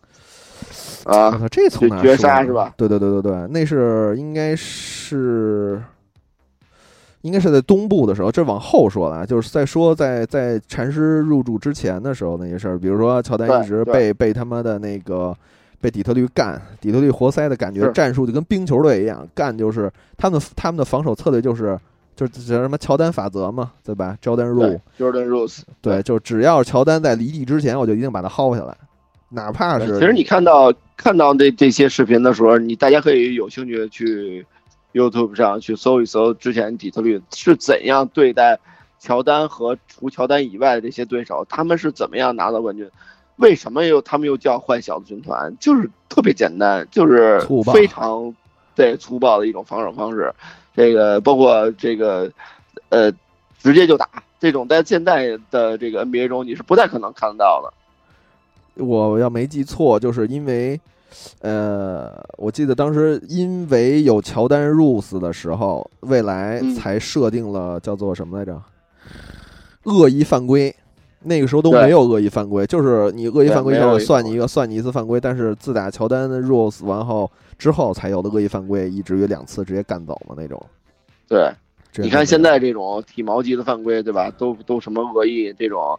我啊，这从哪就绝杀是吧？对对对对对，那是应该是，应该是在东部的时候，这往后说了啊，就是在说在在禅师入驻之前的时候那些事儿，比如说乔丹一直被被他妈的那个被底特律干，底特律活塞的感觉战术就跟冰球队一样，干就是他们他们的防守策略就是。就是叫什么乔丹法则嘛，对吧？Jordan Rule，对，Jordan Rules，。对，就只要乔丹在离地之前，我就一定把他薅下来，哪怕是其实你看到看到这这些视频的时候，你大家可以有兴趣去 YouTube 上去搜一搜之前底特律是怎样对待乔丹和除乔丹以外的这些对手，他们是怎么样拿到冠军？为什么又他们又叫坏小子军团？就是特别简单，就是非常对粗暴的一种防守方式。这个包括这个呃直接就打这种，在现在的这个 NBA 中你是不太可能看得到的。我要没记错，就是因为，呃，我记得当时因为有乔丹 rules 的时候，未来嗯才设定了叫做什么来着？恶意犯规。那个时候都没有恶意犯规，就是你恶意犯规一没有恶意犯下算你一个，算你一次犯规。但是自打乔丹 rules 完后之后，才有的恶意犯规，以至于两次直接干走了那种。对，你看现在这种体毛级的犯规，对吧？都都什么恶意这种，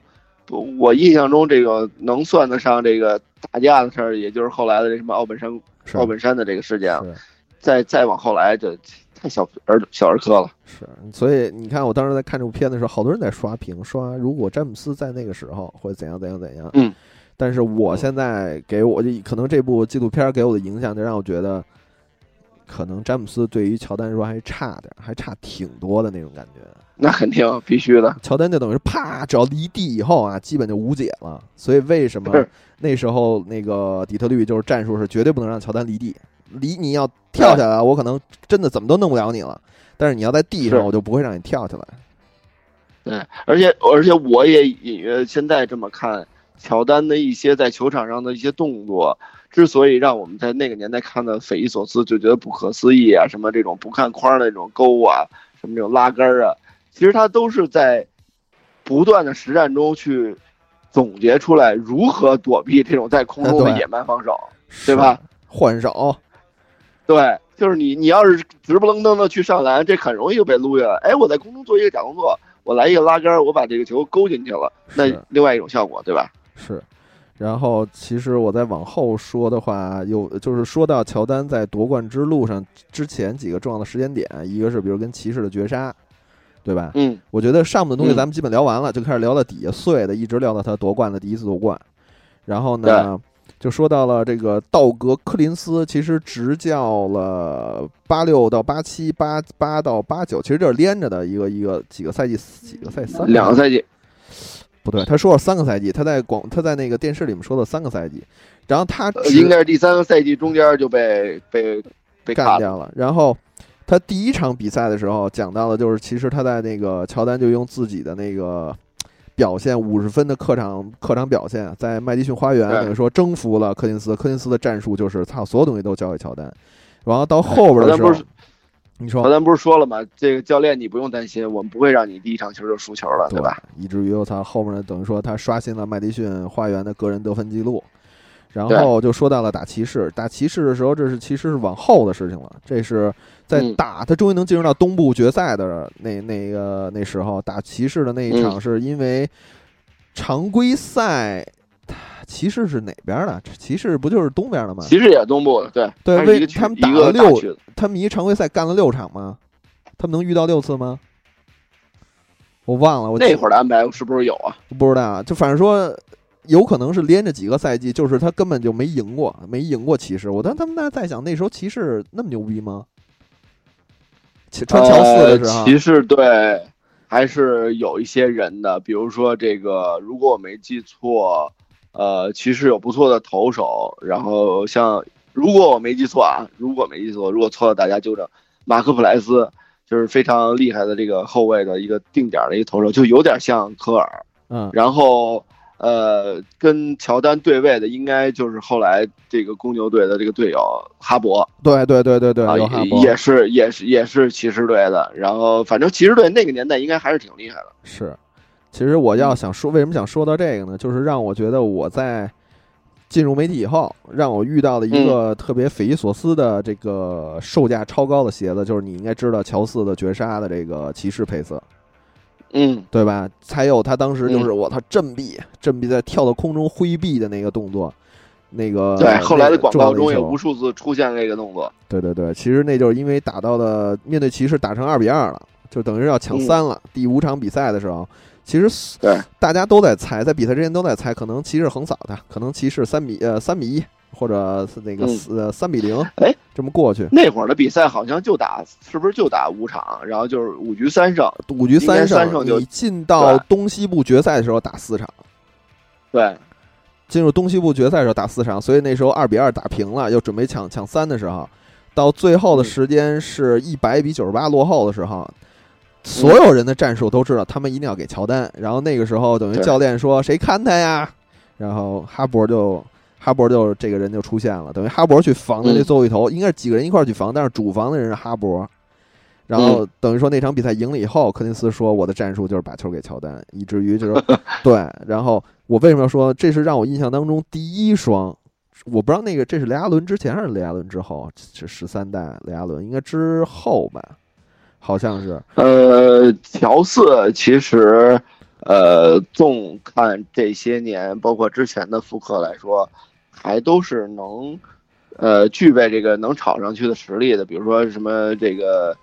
我印象中这个能算得上这个打架的事儿，也就是后来的这什么奥本山奥本山的这个事件，是再再往后来，这太小儿小儿科了。是，所以你看，我当时在看这部片的时候，好多人在刷屏，刷如果詹姆斯在那个时候会怎样怎样怎样。嗯，但是我现在给我就可能这部纪录片给我的影响，就让我觉得，可能詹姆斯对于乔丹来说还差点，还差挺多的那种感觉。那肯定必须的，乔丹就等于是啪，只要离地以后啊，基本就无解了。所以为什么那时候那个底特律就是战术是绝对不能让乔丹离地，离你要跳下来，我可能真的怎么都弄不了你了。但是你要在地上，我就不会让你跳起来。对，而且而且我也隐约现在这么看，乔丹的一些在球场上的一些动作，之所以让我们在那个年代看的匪夷所思，就觉得不可思议啊，什么这种不看框儿的那种勾啊，什么这种拉杆儿啊，其实他都是在不断的实战中去总结出来如何躲避这种在空中的野蛮防守，对吧？换手，对，就是你你要是直不愣登的去上篮，这很容易就被撸下来。哎，我在空中做一个假动作，我来一个拉杆，我把这个球勾进去了，那另外一种效果，对吧？是。然后，其实我再往后说的话，有就是说到乔丹在夺冠之路上之前几个重要的时间点，一个是比如跟骑士的绝杀，对吧？嗯，我觉得上面的东西嗯咱们基本聊完了，就开始聊到底下碎的，一直聊到他夺冠的第一次夺冠。然后呢，就说到了这个道格柯林斯，其实执教了八六到八七、八八到八九，其实这是连着的一个一个几个赛季，几个赛季，三两个赛季，不对，他说了三个赛季，他在广他在那个电视里面说了三个赛季，然后他应该是第三个赛季中间就被被被。干掉了。然后他第一场比赛的时候讲到的就是，其实他在那个乔丹就用自己的那个表现五十分的客场客场表现，在麦迪逊花园等于说征服了柯林斯。柯林斯的战术就是操，所有东西都交给乔丹。然后到后边的时候你说乔丹不是说了吗？这个教练你不用担心，我们不会让你第一场球就输球了，对吧？？以至于我操，后面等于说他刷新了麦迪逊花园的个人得分记录。然后就说到了打骑士，打骑士的时候，这是其实是往后的事情了。这是在嗯打他终于能进入到东部决赛的那那个那时候，打骑士的那一场，嗯是因为常规赛，骑士是哪边的？骑士不就是东边的吗？骑士也东部的，对，对为他们打了六他们一常规赛干了六场吗？他们能遇到六次吗？我忘了，我那会儿的安排是不是有啊？不知道，就反正说有可能是连着几个赛季，就是他根本就没赢过，没赢过骑士。我当他们那在想，那时候骑士那么牛逼吗？骑穿乔四的时候，呃骑士队还是有一些人的，比如说这个，如果我没记错，呃，骑士有不错的投手，然后像如果我没记错啊，如果没记错，如果错了大家纠正。马克普莱斯就是非常厉害的这个后卫的一个定点的一个投手，就有点像科尔。嗯，然后呃，跟乔丹对位的应该就是后来这个公牛队的这个队友哈勃对对对对对，也是也是也是骑士队的。然后反正骑士队那个年代应该还是挺厉害的。是。其实我要嗯想说，为什么想说到这个呢？就是让我觉得我在进入媒体以后，让我遇到了一个特别匪夷所思的这个售价超高的鞋子，就是你应该知道乔四的绝杀的这个骑士配色。嗯，对吧？才有他当时就是我操振臂，振臂在跳到空中挥臂的那个动作，那个对，后来的广告中也也无数次出现这个动作。对对对，其实那就是因为打到的面对骑士打成二比二了，就等于是要抢三了。第五场比赛的时候，其实对大家都在猜，在比赛之前都在猜，可能骑士横扫他，可能骑士三比呃三比一，或者是那个呃三比零，哎，这么过去，那会儿的比赛好像就打，是不是就打五场，然后就是五局三胜。五局三胜三三胜就你进到东西部决赛的时候打四场。对，进入东西部决赛的时候打四场，所以那时候二比二打平了，又准备抢抢三的时候，到最后的时间是一百比九十八落后的时候，所有人的战术都知道他们一定要给乔丹，然后那个时候等于教练说谁看他呀，然后哈勃就哈勃就这个人就出现了，等于哈勃去防的那嗯最后一投，应该是几个人一块儿去防，但是主防的人是哈勃。然后嗯等于说那场比赛赢了以后，柯林斯说我的战术就是把球给乔丹，以至于就是 对。然后我为什么要说这是让我印象当中第一双？我不知道那个这是雷阿伦之前还是雷阿伦之后？是十三代雷阿伦应该之后吧？好像是呃，乔四其实，呃，纵看这些年，包括之前的复刻来说，还都是能，呃，具备这个能炒上去的实力的。比如说什么这个，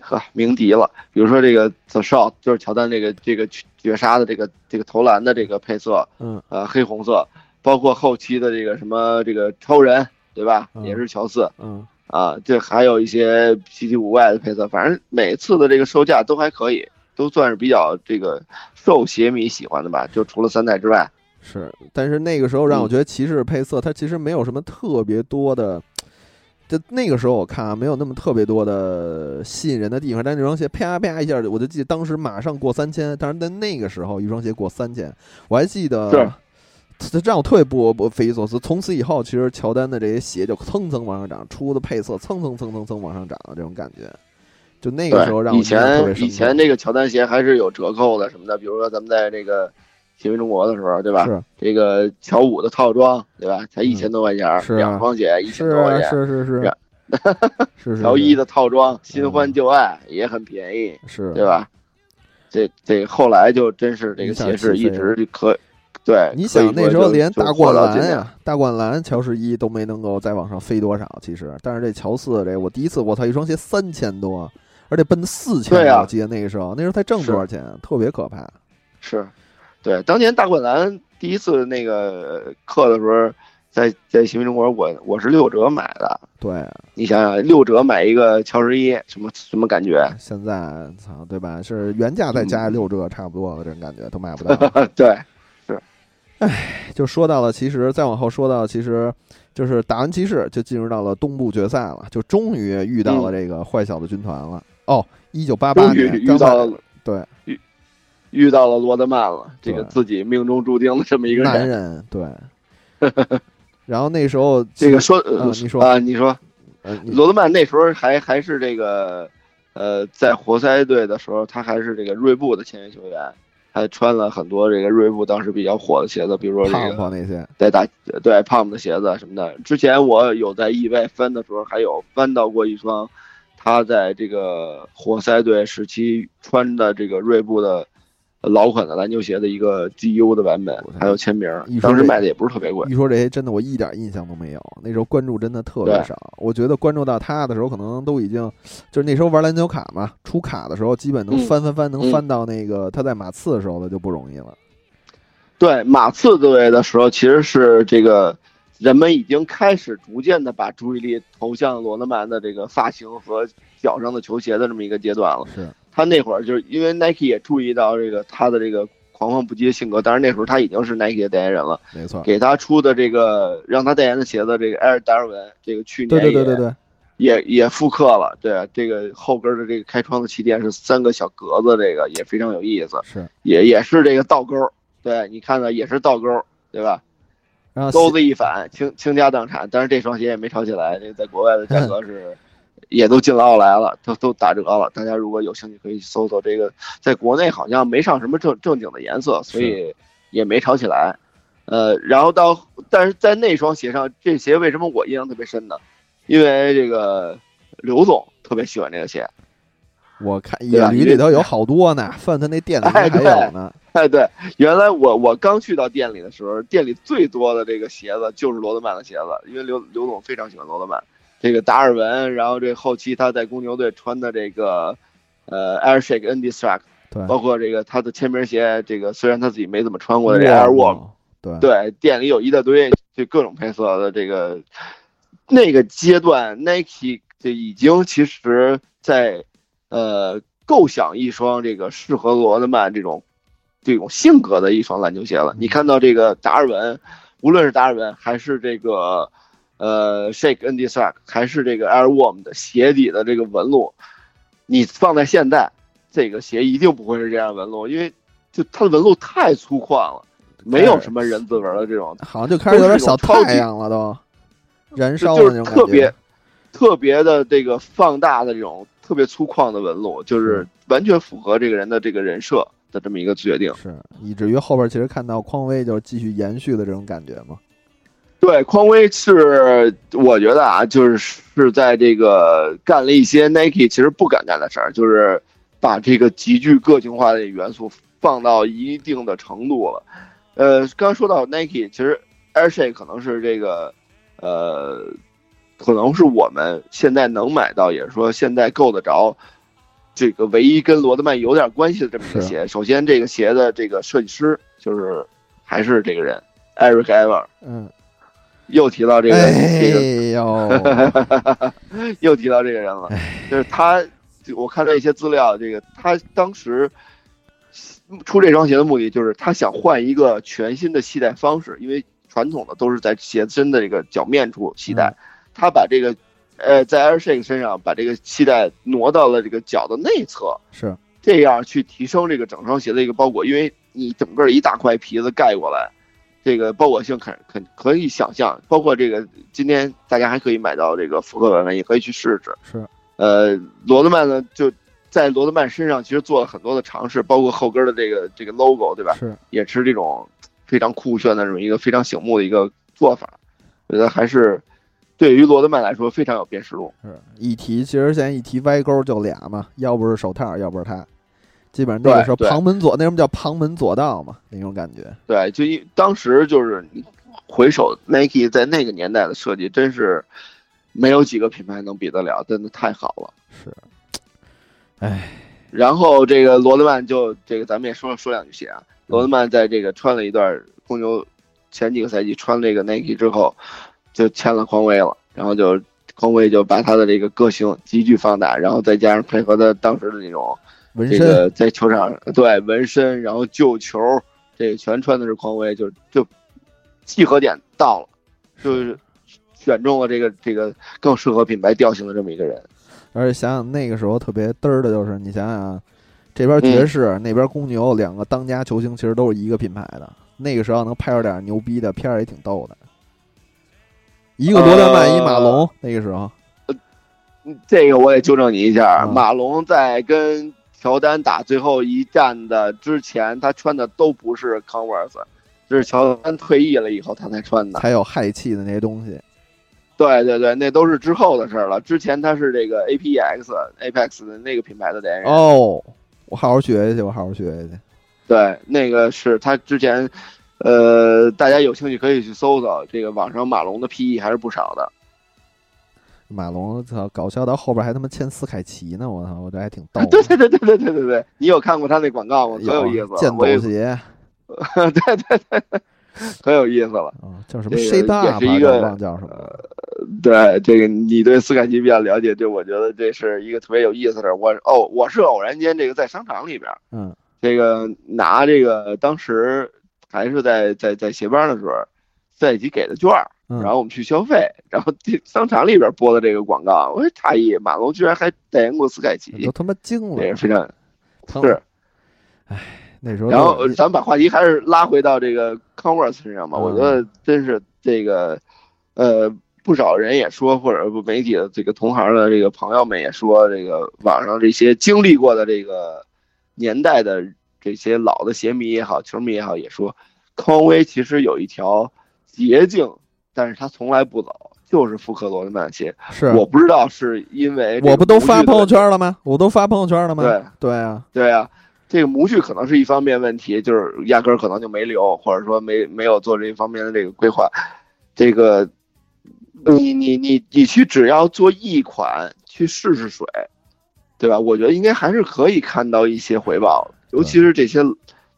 呵，鸣笛了。比如说这个 The Shot，就是乔丹这个这个绝杀的这个这个投篮的这个配色，嗯呃，黑红色，包括后期的这个什么这个超人，对吧？嗯也是乔四。嗯啊，这还有一些稀奇古怪的配色，反正每次的这个售价都还可以，都算是比较这个受鞋迷喜欢的吧。就除了三代之外，是，但是那个时候让我嗯觉得骑士配色它其实没有什么特别多的。就那个时候我看啊，没有那么特别多的吸引人的地方，但那双鞋啪啪一下，我就记得当时马上过三千。但是在那个时候，一双鞋过三千，我还记得是这让我特别不不匪夷所思。从此以后，其实乔丹的这些鞋就蹭蹭往上涨，出的配色蹭蹭蹭蹭蹭往上涨的这种感觉。就那个时候让我印象特别深刻前以前这个乔丹鞋还是有折扣的什么的，比如说咱们在这个新闻中国的时候，对吧？是这个乔五的套装，对吧？才一千多块钱儿，是啊两双鞋一是千多块啊钱。是是是 是是是乔一是的套装，新欢旧爱也很便宜，是对吧？这这后来就真是这个鞋市一直就可，对，你想那时候连大冠灌篮呀、大灌篮乔十一都没能够再往上飞多少，其实，但是这乔四这我第一次我操一双鞋三千多，而且奔四千我记得那个时候那时候才挣多少钱，特别可怕。是，对，当年大灌篮第一次那个课的时候，在在新闻中国，我我是六折买的。对，你想想，六折买一个乔十一，什么什么感觉？现在操对吧？是原价再嗯加六折差不多了，这种感觉都买不到。对，就说到了，其实再往后说到，其实就是打完骑士就进入到了东部决赛了，就终于遇到了这个坏小子军团了。哦，一九八八年遇到了对遇到了罗德曼了，这个自己命中注定的这么一个男人。人对。然后那时候这个说，呃嗯你说啊，你说，呃罗德曼那时候还还是这个，呃，在活塞队的时候，他还是这个锐步的签约球员，还穿了很多这个锐步当时比较火的鞋子，比如说这胖个胖那些，在打对胖的鞋子什么的。之前我有在意外翻的时候，还有翻到过一双他在这个活塞队时期穿的这个锐步的老款的篮球鞋的一个 GU 的版本，还有签名当时卖的也不是特别贵。一说这些，真的我一点印象都没有。那时候关注真的特别少。我觉得关注到他的时候，可能都已经就是那时候玩篮球卡嘛，出卡的时候基本能嗯翻翻翻，能嗯翻到那个他在马刺的时候的就不容易了。对马刺队的时候，其实是这个人们已经开始逐渐的把注意力投向罗德曼的这个发型和脚上的球鞋的这么一个阶段了。是他那会儿就是因为 Nike 也注意到这个他的这个狂放不羁的性格，当然那时候他已经是 Nike 的代言人了，没错。给他出的这个让他代言的鞋子，这个 Air 达尔文，这个去年也对对对对，也也复刻了，对，这个后跟的这个开窗的气垫是三个小格子，这个也非常有意思，是也也是这个倒钩，对你看到也是倒钩，对吧？然后钩子一反，倾倾家荡产，但是这双鞋也没炒起来，这个在国外的价格是也都进了奥莱了，都都打折了。大家如果有兴趣可以去搜搜这个，在国内好像没上什么正正经的颜色，所以也没炒起来。呃，然后到但是在那双鞋上，这鞋为什么我印象特别深呢？因为这个刘总特别喜欢这个鞋。我看对吧野驴里头有好多呢，范他那店里哎还有呢。哎，对，原来我我刚去到店里的时候，店里最多的这个鞋子就是罗德曼的鞋子，因为刘刘总非常喜欢罗德曼，这个达尔文，然后这后期他在公牛队穿的这个呃 Air Shake N Distract，对，包括这个他的签名鞋，这个虽然他自己没怎么穿过的这 Air Warm，对。对，店里有一大堆就各种配色的这个，那个阶段 Nike 就已经其实在呃构想一双这个适合罗德曼这种这种性格的一双篮球鞋了。你看到这个达尔文，无论是达尔文还是这个呃 Shake N D s a c 还是这个 Air Warm 的鞋底的这个纹路，你放在现代，这个鞋一定不会是这样纹路，因为就它的纹路太粗犷了。没有什么人字纹的这种，好像就开始有点小太阳了都，燃烧就的那种特别。特别的这个放大的这种特别粗犷的纹路，就是完全符合这个人的这个人设的这么一个决定。是，以至于后边其实看到匡威就是继续延续的这种感觉嘛。对，匡威是我觉得啊，就是是在这个干了一些 Nike 其实不敢干的事儿，就是把这个极具个性化的元素放到一定的程度了。呃，刚说到 Nike，其实 AirShake 可能是这个，呃，可能是我们现在能买到，也是说现在够得着，这个唯一跟罗德曼有点关系的这么一个鞋。首先，这个鞋的这个设计师就是还是这个人 Eric Ever，嗯，又提到这个、这个。哎呦，又提到这个人了，就是他，我看到一些资料，这个他当时出这双鞋的目的就是他想换一个全新的系带方式，因为传统的都是在鞋身的这个脚面处系带，他把这个呃在 AirShake 身上把这个系带挪到了这个脚的内侧，是。这样去提升这个整双鞋的一个包裹，因为你整个一大块皮子盖过来，这个包裹性肯肯可以想象，包括这个今天大家还可以买到这个复刻版本，也可以去试试。是，呃，罗德曼呢就在罗德曼身上其实做了很多的尝试，包括后跟的这个这个 logo，对吧？是，也是这种非常酷炫的这么一个非常醒目的一个做法，我觉得还是对于罗德曼来说非常有辨识度。是一提，其实现在一提歪钩就俩嘛，要不是手套，要不是他，基本上那个时候旁门左，那什么叫旁门左道嘛，那种感觉。对，就一当时就是你回首 Nike 在那个年代的设计，真是没有几个品牌能比得了，真的太好了。是，哎，然后这个罗德曼就这个咱们也说说两句鞋啊，罗德曼在这个穿了一段公牛前几个赛季穿这个 Nike 之后，就签了匡威了，然后就匡威就把他的这个个性急剧放大，然后再加上配合他当时的那种这纹身，个在球场对纹身，然后救球，这个全穿的是匡威，就就契合点到了，就是选中了这个这个更适合品牌调性的这么一个人。而且想想那个时候特别嘚儿的就是，你想想啊，这边爵士，那边公牛，两个当家球星其实都是一个品牌的。那个时候能拍出点牛逼的片儿也挺逗的。一个罗德曼，呃一马龙，那个时候这个我得纠正你一下，嗯马龙在跟乔丹打最后一战的之前，他穿的都不是 Converse，这是乔丹退役了以后他才穿的。还有氦气的那些东西。对对对，那都是之后的事儿了。之前他是这个 APEX Apex 的那个品牌的代言人。哦，我好好学学去，我好好学学去。对，那个是他之前，呃，大家有兴趣可以去搜搜，这个网上马龙的 PE 还是不少的。马龙操，搞笑到后边还他妈签斯凯奇呢，我操，我这还挺逗。对 对对对对对对对，你有看过他那广告吗？可有意思了，剑我也走鞋 对对对，可有意思了。啊，叫什么也是一个叫什么了。对这个，你对斯凯奇比较了解，就我觉得这是一个特别有意思的。我哦，我是偶然间这个在商场里边儿，嗯，这个拿这个当时还是在在在鞋帮的时候，在一起给的券儿，嗯然后我们去消费，然后这商场里边播的这个广告，我也诧异，马龙居然还代言过斯凯奇。都，他妈惊了。也，是非常是，哎那时候然后咱们把话题还是拉回到这个 Converse 身上吧，嗯。我觉得真是这个，呃，不少人也说，或者媒体的这个同行的这个朋友们也说，这个网上这些经历过的这个年代的这些老的鞋迷也好，球迷也好，也说，匡威其实有一条捷径，但是他从来不走，就是复刻罗德曼鞋。是我不知道是因为我不都发朋友圈了吗？我都发朋友圈了吗？对对啊，对啊，这个模具可能是一方面问题，就是压根儿可能就没留，或者说没没有做这一方面的这个规划。这个，你你你你去只要做一款去试试水，对吧？我觉得应该还是可以看到一些回报，尤其是这些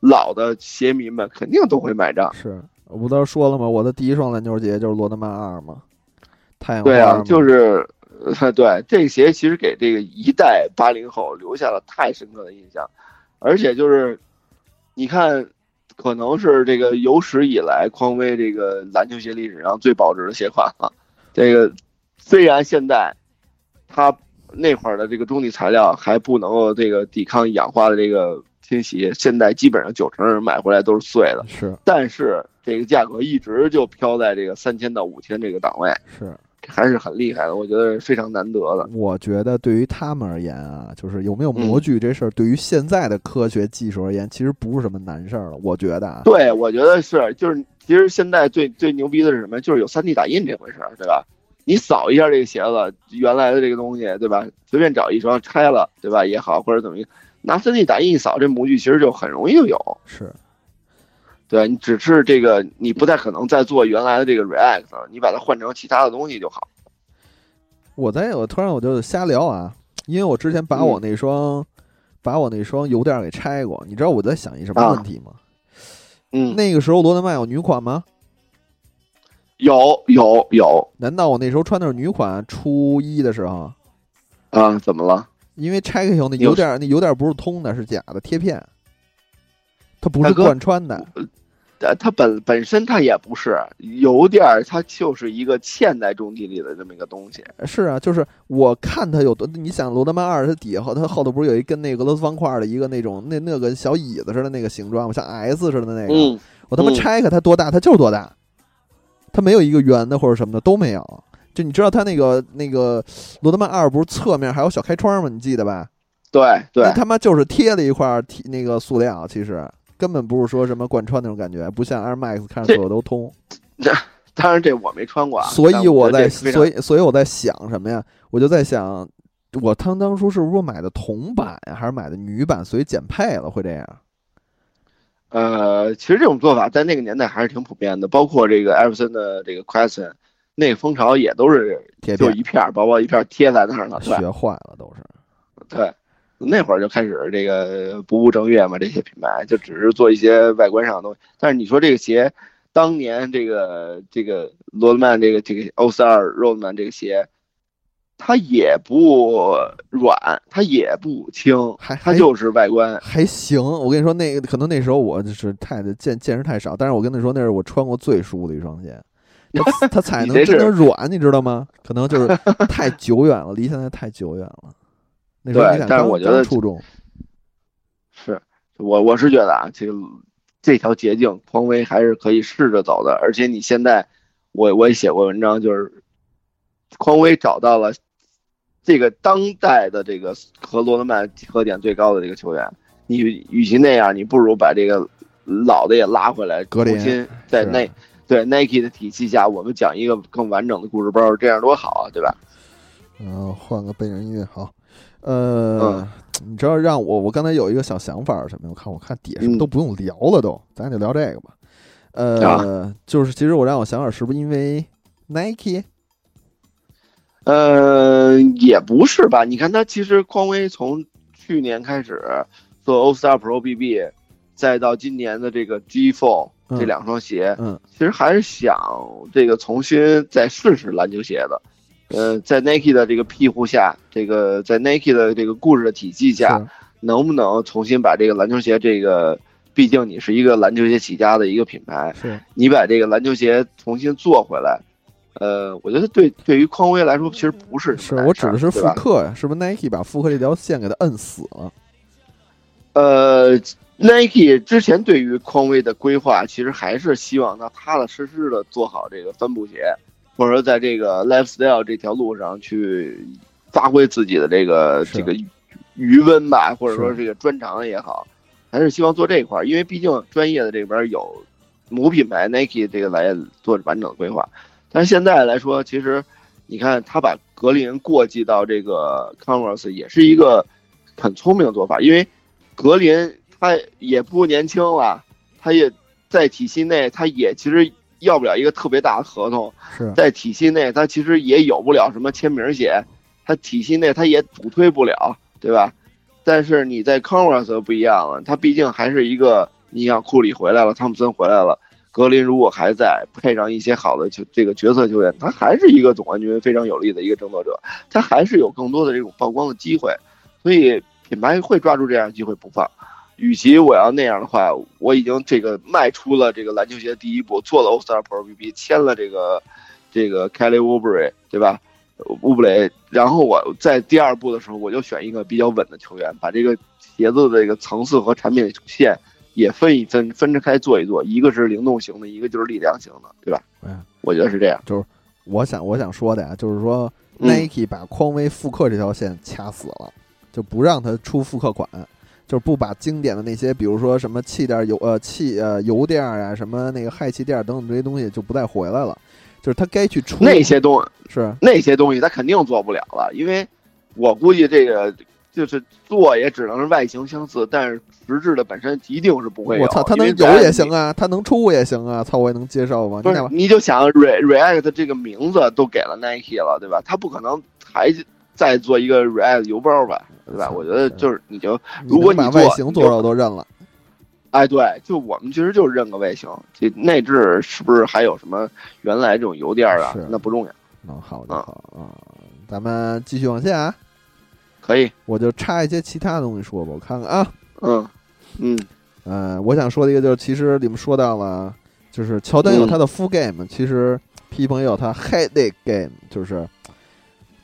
老的鞋迷们肯定都会买账。是我不都说了吗？我的第一双篮球鞋就是罗德曼二嘛，太阳对啊，就是，呃，对这个鞋其实给这个一代八零后留下了太深刻的印象，而且就是，你看，可能是这个有史以来匡威这个篮球鞋历史上最保值的鞋款了。这个虽然现在它那会儿的这个中底材料还不能够这个抵抗氧化的这个侵袭，现在基本上九成人买回来都是碎的，是但是这个价格一直就飘在这个三千到五千这个档位。是，还是很厉害的，我觉得非常难得的。我觉得对于他们而言啊，就是有没有嗯模具这事儿，对于现在的科学技术而言，其实不是什么难事儿了。我觉得啊，对，我觉得是，就是其实现在最最牛逼的是什么？就是有 3D 打印这回事儿，对吧？你扫一下这个鞋子原来的这个东西，对吧？随便找一双拆了，对吧？也好，或者怎么样，拿 3D 打印一扫，这模具其实就很容易就有。是对你只是这个，你不太可能再做原来的这个 React，你把它换成其他的东西就好。我在我突然我就瞎聊啊，因为我之前把我那双、把我那双油垫给拆过，你知道我在想一什么啊问题吗？嗯，那个时候罗德曼有女款吗？有有有难道我那时候穿的是女款初一的时候？啊？怎么了？因为拆开以后那有油垫儿那有点儿不是通的，是假的贴片，它不是贯穿的。呃，它本本身它也不是有点儿，它就是一个嵌在中体里的这么一个东西。是啊，就是我看它有多，你想罗德曼二，它底下后它后头不是有一跟那个俄罗斯方块的一个那种那那个小椅子似的那个形状吗？像 S 似的那个。嗯，我他妈嗯拆开它多大，它就是多大，它没有一个圆的或者什么的都没有。就你知道他那个那个罗德曼二不是侧面还有小开窗吗？你记得吧？对对那，他妈就是贴了一块儿贴那个塑料，其实根本不是说什么贯穿那种感觉，不像 Air Max 看着这所有都通。当然这我没穿过啊。所以我在，所以所以我在想什么呀？我就在想，我当当初是不是买的铜版呀，还是买的女版，所以减配了，会这样？呃，其实这种做法在那个年代还是挺普遍的，包括这个艾弗森的这个 Crescent，那个风潮也都是贴就一片儿薄薄一片儿贴在那儿了，学坏了都是。对，那会儿就开始这个不务正业嘛，这些品牌就只是做一些外观上的东西。但是你说这个鞋，当年这个这个罗德曼这个这个欧四二罗德曼这个鞋，它也不软，它也不轻，还还它就是外观。还行，我跟你说，那个可能那时候我就是太见见识太少，但是我跟你说，那是我穿过最舒服的一双鞋，它 它踩能真的软，你知道吗？可能就是太久远了，离现在太久远了。那时候对你看刚但是我觉得刚初中，是我我是觉得啊，这个这条捷径，匡威还是可以试着走的。而且你现在，我我也写过文章，就是匡威找到了这个当代的这个和罗德曼结合点最高的这个球员。你与其那样，你不如把这个老的也拉回来，格林重新在是那对 Nike 的体系下，我们讲一个更完整的故事包，这样多好啊，对吧？然后换个背景音乐，好。呃，嗯你知道让我我刚才有一个小想法是什么？我看我看底下是不是嗯都不用聊了都，咱就聊这个吧。呃，啊就是其实我让我想想是不是因为 Nike？呃，也不是吧？你看他其实匡威从去年开始做 All Star Pro BB，再到今年的这个 G Four 嗯这两双鞋，嗯，其实还是想这个重新再试试篮球鞋的。呃，在 Nike 的这个庇护下，这个在 Nike 的这个故事的体系下，能不能重新把这个篮球鞋这个，毕竟你是一个篮球鞋起家的一个品牌，是你把这个篮球鞋重新做回来，呃，我觉得对对于匡威来说，其实不是是我指的是复刻呀，是不是 Nike 把复刻这条线给它摁死了？呃，Nike 之前对于匡威的规划，其实还是希望他踏踏实实的做好这个帆布鞋，或者说在这个 lifestyle 这条路上去发挥自己的这个这个余温吧，或者说这个专长也好，还是希望做这一块儿，因为毕竟专业的这边有母品牌 Nike 这个来做完整的规划。但是现在来说，其实你看他把格林过继到这个 Converse 也是一个很聪明的做法，因为格林他也不年轻了，他也在体系内，他也其实要不了一个特别大的合同，是在体系内他其实也有不了什么签名鞋，他体系内他也主推不了，对吧？但是你在 Converse 不一样了，他毕竟还是一个，你想库里回来了，汤普森回来了。格林如果还在，配上一些好的球这个角色球员，他还是一个总冠军非常有力的一个争夺者，他还是有更多的这种曝光的机会，所以品牌会抓住这样的机会不放。与其我要那样的话，我已经这个迈出了这个篮球鞋的第一步，做了 All Star Pro BB，签了这个这个 Kelly Wobry 对吧？乌布雷，然后我在第二步的时候，我就选一个比较稳的球员，把这个鞋子的这个层次和产品线也分一分，分着开做一做，一个是灵动型的，一个就是力量型的，对吧？嗯，我觉得是这样。就是我想我想说的呀，就是说嗯 Nike 把匡威复刻这条线掐死了，就不让他出复刻款，就是不把经典的那些，比如说什么气垫油呃气呃油垫啊，什么那个氦气垫等等这些东西就不再回来了，就是它该去出那些东是那些东西他肯定做不了了，因为我估计这个就是做也只能是外形相似，但是实质的本身一定是不会有。我操，它能有也行啊，它能出也行啊，操我也能接受吗？不是你就想 Re React 这个名字都给了 Nike 了，对吧？他不可能还再做一个 React 邮包吧，对吧？我觉得就是你就如果你外形做到都认了，哎，对，就我们其实就认个外形，这内置是不是还有什么原来这种油垫啊是？那不重要，嗯，好的好啊，咱们继续往下，可以，我就插一些其他东西说吧，我看看啊。嗯嗯。呃，我想说的一个就是，其实你们说到了，就是乔丹有嗯。他的 full game，、其实皮蓬也有他 head game，就是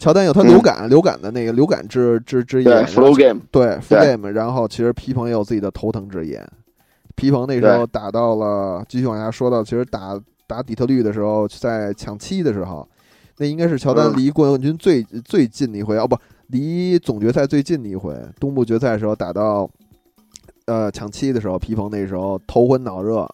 乔丹有他流感、流感的那个流感之之之对眼 Game，对对。game，然后其实皮蓬也有自己的头疼之眼。皮蓬那时候打到了，继续往下说到，其实打打底特律的时候，在抢七的时候，那应该是乔丹嗯。离冠军最、最近的一回，哦不，离总决赛最近的一回。东部决赛的时候打到呃抢七的时候，皮蓬那时候头昏脑热，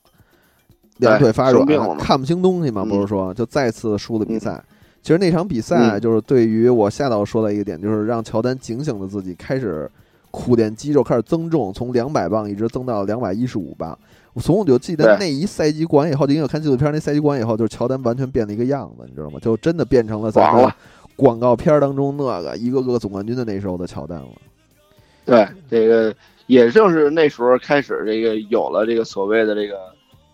两腿发软，看不清东西嘛，嗯。不是说就再次输了比赛。其实那场比赛嗯就是对于我下到说的一个点，就是让乔丹警醒了自己，开始苦练肌肉，开始增重，从两百磅一直增到两百一十五磅。我从我就记得那一赛季过完以后，就因为我看纪录片，那赛季过完以后，就是乔丹完全变了一个样子，你知道吗？就真的变成了咱们广告片当中那个一个个总冠军的那时候的乔丹了。对，这个也正是那时候开始，这个有了这个所谓的这个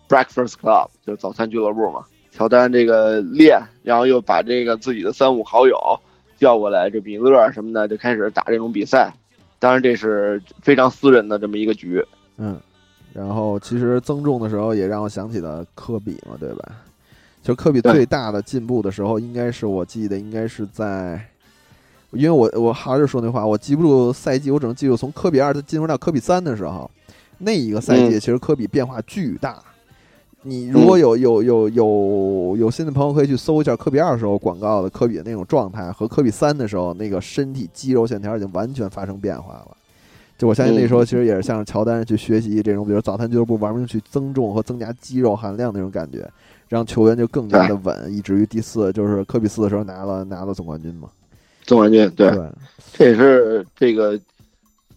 Breakfast Club，就是早餐俱乐部嘛。乔丹这个练，然后又把这个自己的三五好友叫过来，这米勒什么的就开始打这种比赛。当然，这是非常私人的这么一个局。嗯，然后其实增重的时候也让我想起了科比嘛，对吧？就科比最大的进步的时候，应该是我记得应该是在，因为我我还是说那话，我记不住赛季，我只能记住从科比二进入到科比三的时候，那一个赛季嗯其实科比变化巨大。你如果有有有有有新的朋友可以去搜一下科比二时候广告的科比的那种状态和科比三的时候那个身体肌肉线条已经完全发生变化了。就我相信那时候其实也是像乔丹去学习这种，比如早餐俱乐部玩命去增重和增加肌肉含量那种感觉，让球员就更加的稳，以至于第四就是科比四的时候拿了拿了总冠军嘛。总冠军，对，对，这也是这个，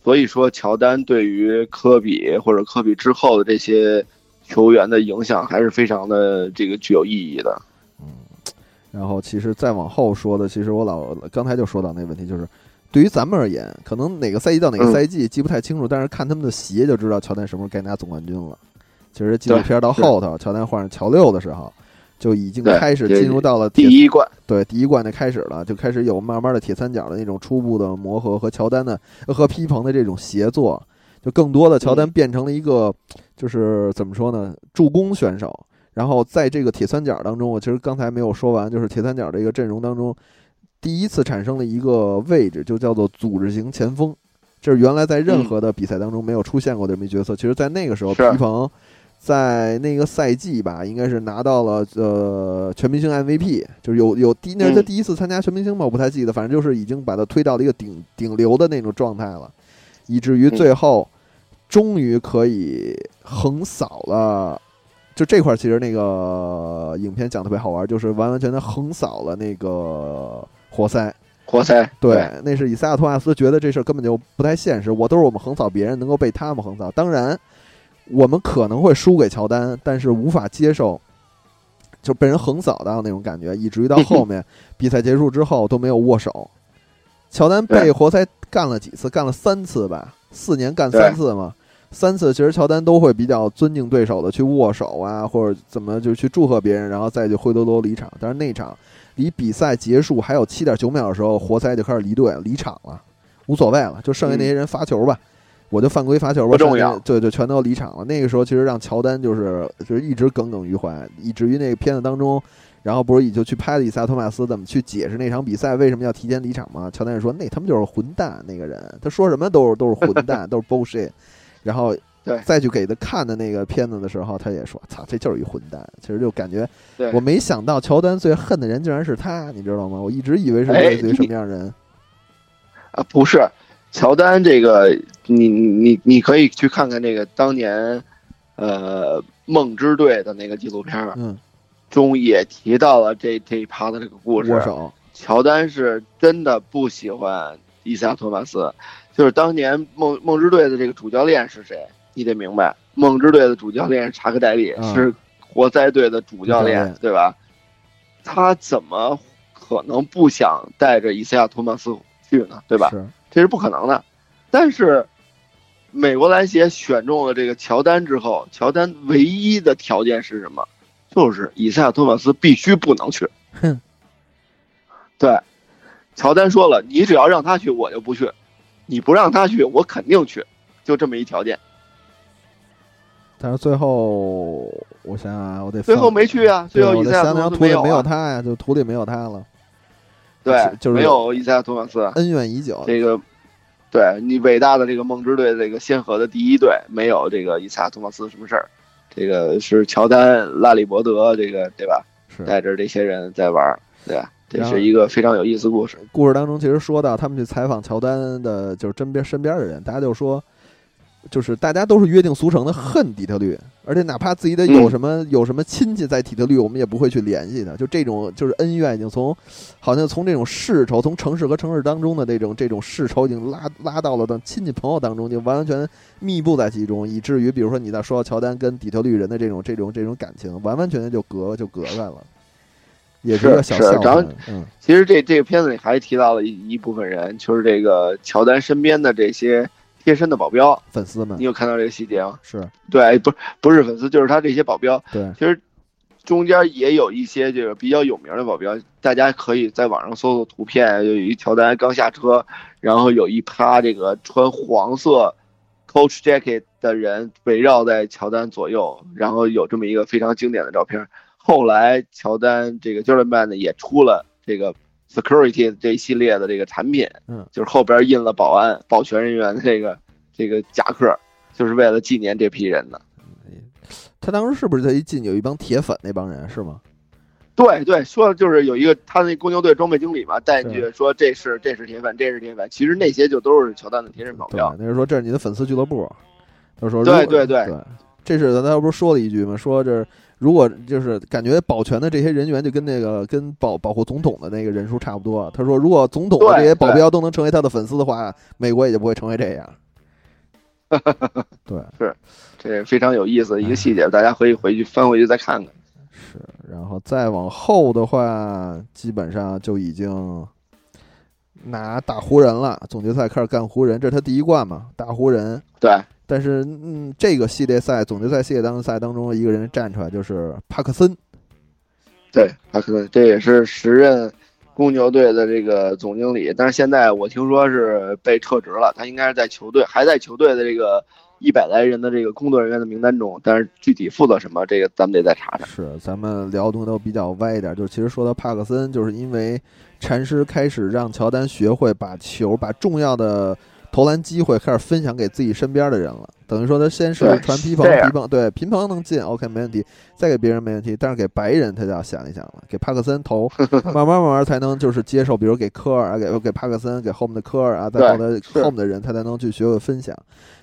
所以说乔丹对于科比或者科比之后的这些球员的影响还是非常的这个具有意义的。嗯然后其实再往后说的，其实我老刚才就说到那问题，就是对于咱们而言，可能哪个赛季到哪个嗯赛季记不太清楚，但是看他们的鞋就知道乔丹什么时候该拿总冠军了。其实纪录片到后头，乔丹换上乔六的时候，就已经开始进入到了第一冠，对第一冠的开始了，就开始有慢慢的铁三角的那种初步的磨合和乔丹的呃和皮蓬的这种协作，就更多的乔丹嗯变成了一个就是怎么说呢，助攻选手。然后在这个铁三角当中，我其实刚才没有说完，就是铁三角这个阵容当中，第一次产生了一个位置，就叫做组织型前锋。这是原来在任嗯何的比赛当中没有出现过的这么一角色。其实，在那个时候，皮蓬在那个赛季吧，应该是拿到了呃全明星 MVP，就是有有第那是他嗯第一次参加全明星吧，我不太记得，反正就是已经把他推到了一个顶顶流的那种状态了，以至于嗯最后终于可以横扫了。就这块儿，其实那个影片讲特别好玩，就是完完全全横扫了那个活塞。活塞对，那是以赛亚托马斯觉得这事儿根本就不太现实，我都是我们横扫别人，能够被他们横扫。当然，我们可能会输给乔丹，但是无法接受就被人横扫到那种感觉，以至于到后 面比赛结束之后都没有握手。乔丹被活塞干了几次？干了三次吧，四年干三次嘛。三次其实乔丹都会比较尊敬对手的去握手啊，或者怎么就去祝贺别人，然后再就灰溜溜离场。但是那场离比赛结束还有七点九秒的时候，活塞就开始离队离场了，无所谓了，就剩下那些人发球吧，我就犯规罚球吧，不重要对对，全都离场了。那个时候其实让乔丹就是就是一直耿耿于怀，以至于那个片子当中，然后不是也就去拍了以赛亚托马斯怎么去解释那场比赛为什么要提前离场吗？乔丹也说那他妈就是混蛋，那个人他说什么都是都是混蛋，都是 bullshit。然后再去给他看的那个片子的时候，他也说：“操，这就是一混蛋。”其实就感觉我没想到乔丹最恨的人竟然是他，你知道吗？我一直以为是哎类似于什么样的人？啊，不是，乔丹这个，你你你可以去看看那个当年，呃，梦之队的那个纪录片嗯，中也提到了这这一趴的这个故事。乔丹是真的不喜欢伊萨托马斯，就是当年梦梦之队的这个主教练是谁？你得明白，梦之队的主教练是查克戴利，嗯是活塞队的主教练练，对吧？他怎么可能不想带着伊赛亚托马斯去呢？对吧？是这是不可能的。但是美国篮协选中了这个乔丹之后，乔丹唯一的条件是什么？就是以赛亚托马斯必须不能去。哼，对，乔丹说了，你只要让他去，我就不去；你不让他去，我肯定去，就这么一条件。但是最后我想想啊，我得最后没去啊，最后以赛亚托马斯有、图里没有啊，他呀，就图里没有他了，对，就是没有伊萨亚托马斯。恩怨已久。这个，对你伟大的这个梦之队这个先河的第一队，没有这个伊萨托马斯什么事儿。这个是乔丹、拉里伯德，这个对吧？是带着这些人在玩儿，对吧？这是一个非常有意思故事。故事当中其实说到他们去采访乔丹的，就是身边身边的人，大家就说，就是大家都是约定俗成的恨底特律，而且哪怕自己的有嗯什么、有什么亲戚在底特律，我们也不会去联系的。就这种就是恩怨已经从，好像从这种世仇，从城市和城市当中的这种这种世仇，已经拉拉到了的亲戚朋友当中，就完完全密布在其中，以至于比如说你在说到乔丹跟底特律人的这种这种这种感情，完完全全就隔就隔开了。也是个小是是然后笑话，嗯，其实这这个片子里还提到了一一部分人，就是这个乔丹身边的这些贴身的保镖。粉丝们你有看到这个细节吗？是对，不不是粉丝，就是他这些保镖。对，其实中间也有一些这个比较有名的保镖，大家可以在网上搜搜图片，有一乔丹刚下车，然后有一趴这个穿黄色 Coach jacket 的人围绕在乔丹左右，然后有这么一个非常经典的照片。后来乔丹这个 Jordan 呢也出了这个 Security 这一系列的这个产品，嗯，就是后边印了保安、保全人员的这个这个夹克，就是为了纪念这批人的。他当时是不是在一进有一帮铁粉那帮人是吗？对对，说的就是有一个他那公牛队装备经理嘛，带进去说这是这是铁粉，这是铁粉，其实那些就都是乔丹的贴身保对镖。，那是说这是你的粉丝俱乐部。他说对对对对，这是他不是说了一句吗？说这如果就是感觉保全的这些人员就跟那个跟保保护总统的那个人数差不多。他说如果总统的这些保镖都能成为他的粉丝的话，美国也就不会成为这样。对，是这非常有意思的一个细节，大家可以回去翻回去再看看。是，然后再往后的话，基本上就已经拿打湖人了。总决赛开始干湖人，这是他第一冠嘛，打湖人。对，但是，嗯，这个系列赛总决赛系列当赛当中，一个人站出来就是帕克森。对，帕克森，这也是时任公牛队的这个总经理，但是现在我听说是被撤职了，他应该是在球队还在球队的这个一百来人的这个工作人员的名单中，但是具体负责什么，这个咱们得再查查。是，咱们聊的东西都比较歪一点，就是其实说到帕克森，就是因为禅师开始让乔丹学会把球，把重要的投篮机会开始分享给自己身边的人了。等于说他先是传皮蓬，皮蓬对皮蓬能进，OK 没问题，再给别人没问题，但是给白人他就要想一想了，给帕克森投，慢慢慢慢才能就是接受，比如给科尔啊，给给帕克森，给后面的科尔啊，再对后的是后面的人，他才能去学会分享。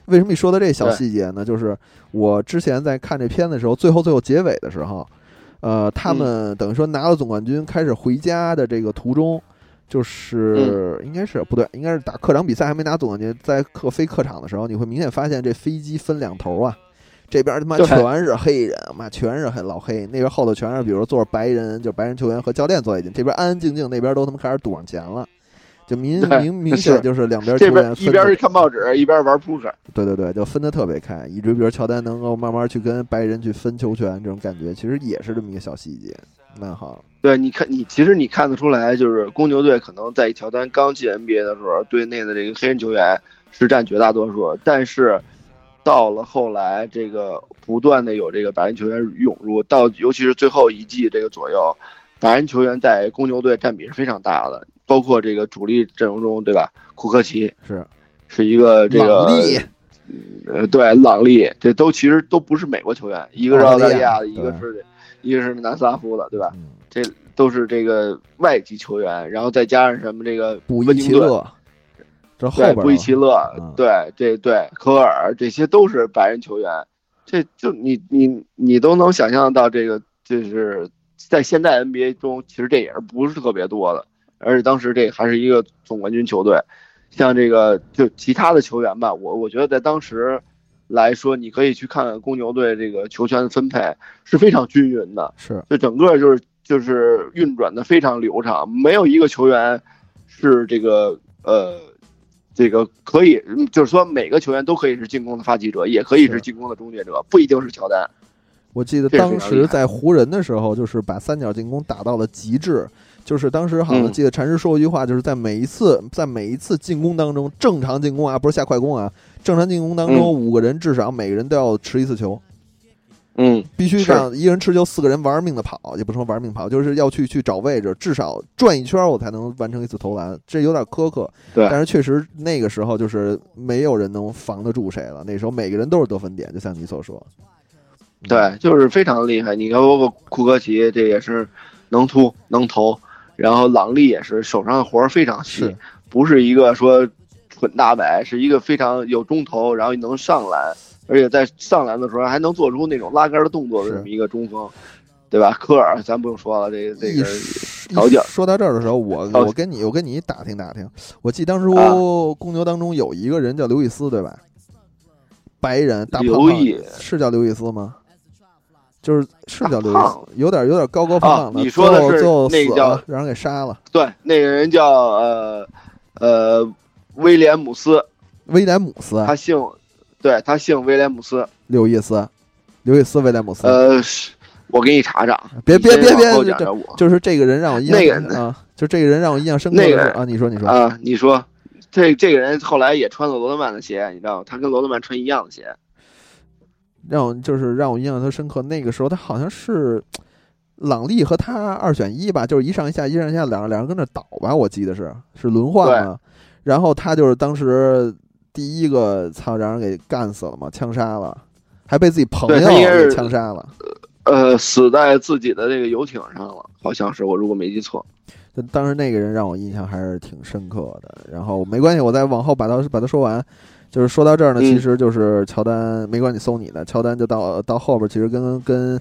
为什么你说的这小细节呢？就是我之前在看这片的时候，最后最后结尾的时候，呃，他嗯们等于说拿了总冠军，开始回家的这个途中，就是、嗯应该是不对，应该是打客场比赛还没拿总冠军，在客飞客场的时候，你会明显发现这飞机分两头啊。这边他妈全是黑人，妈全是黑老黑，那边后头全是比如坐着白人，就白人球员和教练坐一起，这边安安静静，那边都他妈开始赌上钱了，就明明明是显就是两边球员分一边是看报纸，一边玩扑克。对对对，就分得特别开，以至于比如乔丹能够慢慢去跟白人去分球权，这种感觉其实也是这么一个小细节。那好，对，你看，你其实你看得出来，就是公牛队可能在乔丹刚进 NBA 的时候，队内的这个黑人球员是占绝大多数，但是到了后来，这个不断的有这个白人球员涌入，到尤其是最后一季这个左右，白人球员在公牛队占比是非常大的，包括这个主力阵容中，对吧？库克奇 是。是一个这个，呃，对，朗利，这都其实都不是美国球员，一个是澳大利亚的，一个对。是一个是南斯拉夫的，对吧？嗯，这都是这个外籍球员，然后再加上什么这个布伊奇勒，这后对，边布伊奇勒嗯，对，这对科尔，这些都是白人球员，这就你你你都能想象到这个，就是在现在 NBA 中，其实这也是不是特别多的，而且当时这还是一个总冠军球队，像这个就其他的球员吧，我我觉得在当时来说，你可以去看看公牛队这个球权的分配是非常均匀的，是就整个就是就是运转的非常流畅，没有一个球员是这个呃，这个可以就是说每个球员都可以是进攻的发起者，也可以是是进攻的终结者，不一定是乔丹。我记得当时在湖人的时候，就是把三角进攻打到了极致。就是当时好像嗯记得禅师说过一句话，就是在每一次在每一次进攻当中，正常进攻啊，不是下快攻啊，正常进攻当中，嗯五个人至少每个人都要持一次球，嗯，必须是让一个人持球，四个人玩命的跑，也不说玩命跑，就是要去去找位置，至少转一圈我才能完成一次投篮，这有点苛刻。对但是确实那个时候就是没有人能防得住谁了，那时候每个人都是得分点，就像你所说。嗯对，就是非常厉害。你看，包括库克奇，这也是能突能投，然后朗利也是手上的活儿非常细是，不是一个说蠢大白，是一个非常有中投，然后能上篮，而且在上篮的时候还能做出那种拉杆的动作的这么一个中锋，对吧？科尔咱不用说了，这个这个说条件说到这儿的时候，我我跟你我跟你打听打听，我记得当初啊公牛当中有一个人叫刘易斯，对吧？白人大胖刘胖易是叫刘易斯吗？就是是叫刘易斯大胖，有点有点高高胖胖的。啊你说的是那个叫让人给杀了。对那个人叫呃呃威廉姆斯，威廉姆斯，他姓，对他姓威廉姆斯，刘易斯，刘易斯威廉姆斯。呃，我给你查查，别别别别。就是这个人让我印象那个深啊，就这个人让我印象深刻的那个是啊，你说你说，啊，你说，这这个人后来也穿了罗德曼的鞋，你知道吗？他跟罗德曼穿一样的鞋。让我就是让我印象特深刻。那个时候他好像是朗利和他二选一吧，就是一上一下，一上一下，两个两人跟那倒吧，我记得是是轮换嘛。然后他就是当时第一个操，让人给干死了嘛，枪杀了，还被自己朋友给枪杀了。呃，死在自己的这个游艇上了，好像是我如果没记错。当时那个人让我印象还是挺深刻的。然后没关系，我再往后把他把他说完。就是说到这儿呢，嗯其实就是乔丹，没关系，搜你的乔丹就到到后边，其实跟跟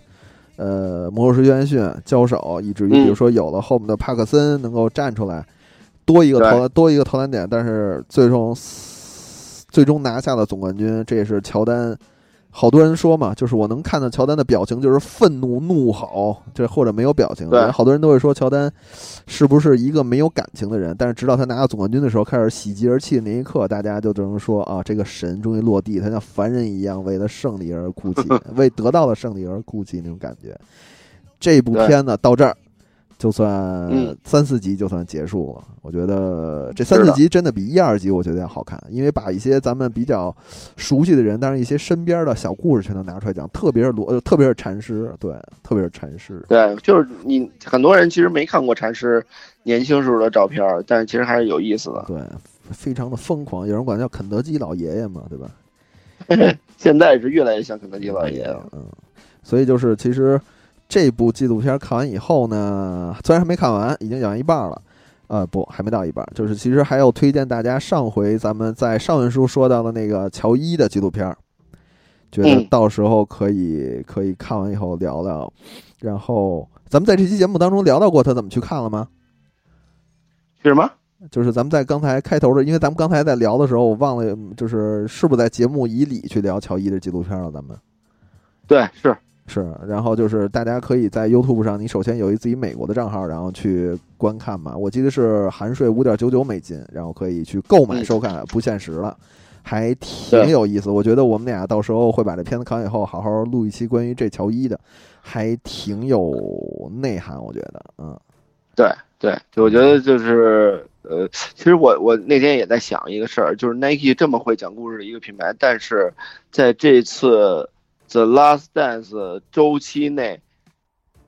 呃魔术师约翰逊交手，以至于嗯比如说有了后面的帕克森能够站出来，多一个投多一个投篮点，但是最终最终拿下了总冠军，这也是乔丹。好多人说嘛，就是我能看到乔丹的表情就是愤怒、怒吼，这或者没有表情。对好多人都会说乔丹是不是一个没有感情的人？但是直到他拿到总冠军的时候，开始喜极而泣的那一刻，大家就只能说啊，这个神终于落地，他像凡人一样为了胜利而哭泣，为得到了胜利而哭泣那种感觉。这部片呢，到这儿就算嗯三四集就算结束了。我觉得这三四集真的比一二集我觉得要好看，因为把一些咱们比较熟悉的人，当然一些身边的小故事全都拿出来讲，特别是罗，呃特别是禅师，对，特别是禅师，对，就是你很多人其实没看过禅师年轻时候的照片，但是其实还是有意思的。对，非常的疯狂，有人管叫肯德基老爷爷嘛，对吧？现在是越来越像肯德基老爷爷了。嗯，所以就是其实这部纪录片看完以后呢，虽然还没看完，已经讲完一半了。呃，不，还没到一半。就是其实还要推荐大家上回咱们在上文书说到的那个乔伊的纪录片，觉得嗯到时候可以可以看完以后聊聊。然后咱们在这期节目当中聊到过他怎么去看了吗？是什么？就是咱们在刚才开头的，因为咱们刚才在聊的时候，我忘了，嗯就是是不是在节目以里去聊乔伊的纪录片了？咱们对，是是，然后就是大家可以在 YouTube 上，你首先有一自己美国的账号，然后去观看嘛。我记得是含税五点九九美金，然后可以去购买嗯收看，不限时了，还挺有意思。我觉得我们俩到时候会把这片子看完以后，好好录一期关于这乔伊的，还挺有内涵，我觉得，嗯对对，就我觉得就是呃，其实我我那天也在想一个事儿，就是 Nike 这么会讲故事的一个品牌，但是在这次 The Last Dance 周期内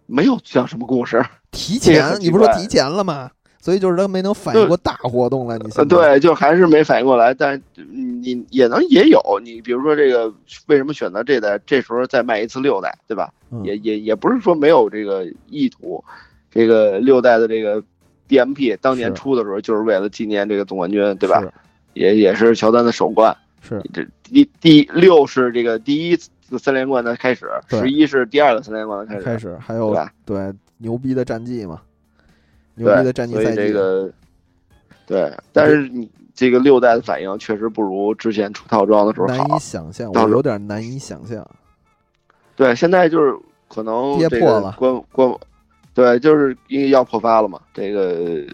没有讲什么故事。提前，你不是说提前了吗？所以就是他没能反应过大活动来，你对，就还是没反应过来，但你也能也有，你比如说这个为什么选择这代，这时候再卖一次六代，对吧？嗯也也也不是说没有这个意图，这个六代的这个 DMP 当年是出的时候就是为了纪念这个总冠军，对吧？也也是乔丹的首冠，是这第第六是这个第一次三连冠的开始，十一是第二个三连冠的开始，开始，还有对？对牛逼的战绩嘛，牛，逼的战绩赛季，这个对，但是你这个六代的反应确实不如之前出套装的时候难以。想象，我有点难以想象。对，现在就是可能跌破了官官，对，就是因为要破发了嘛，这个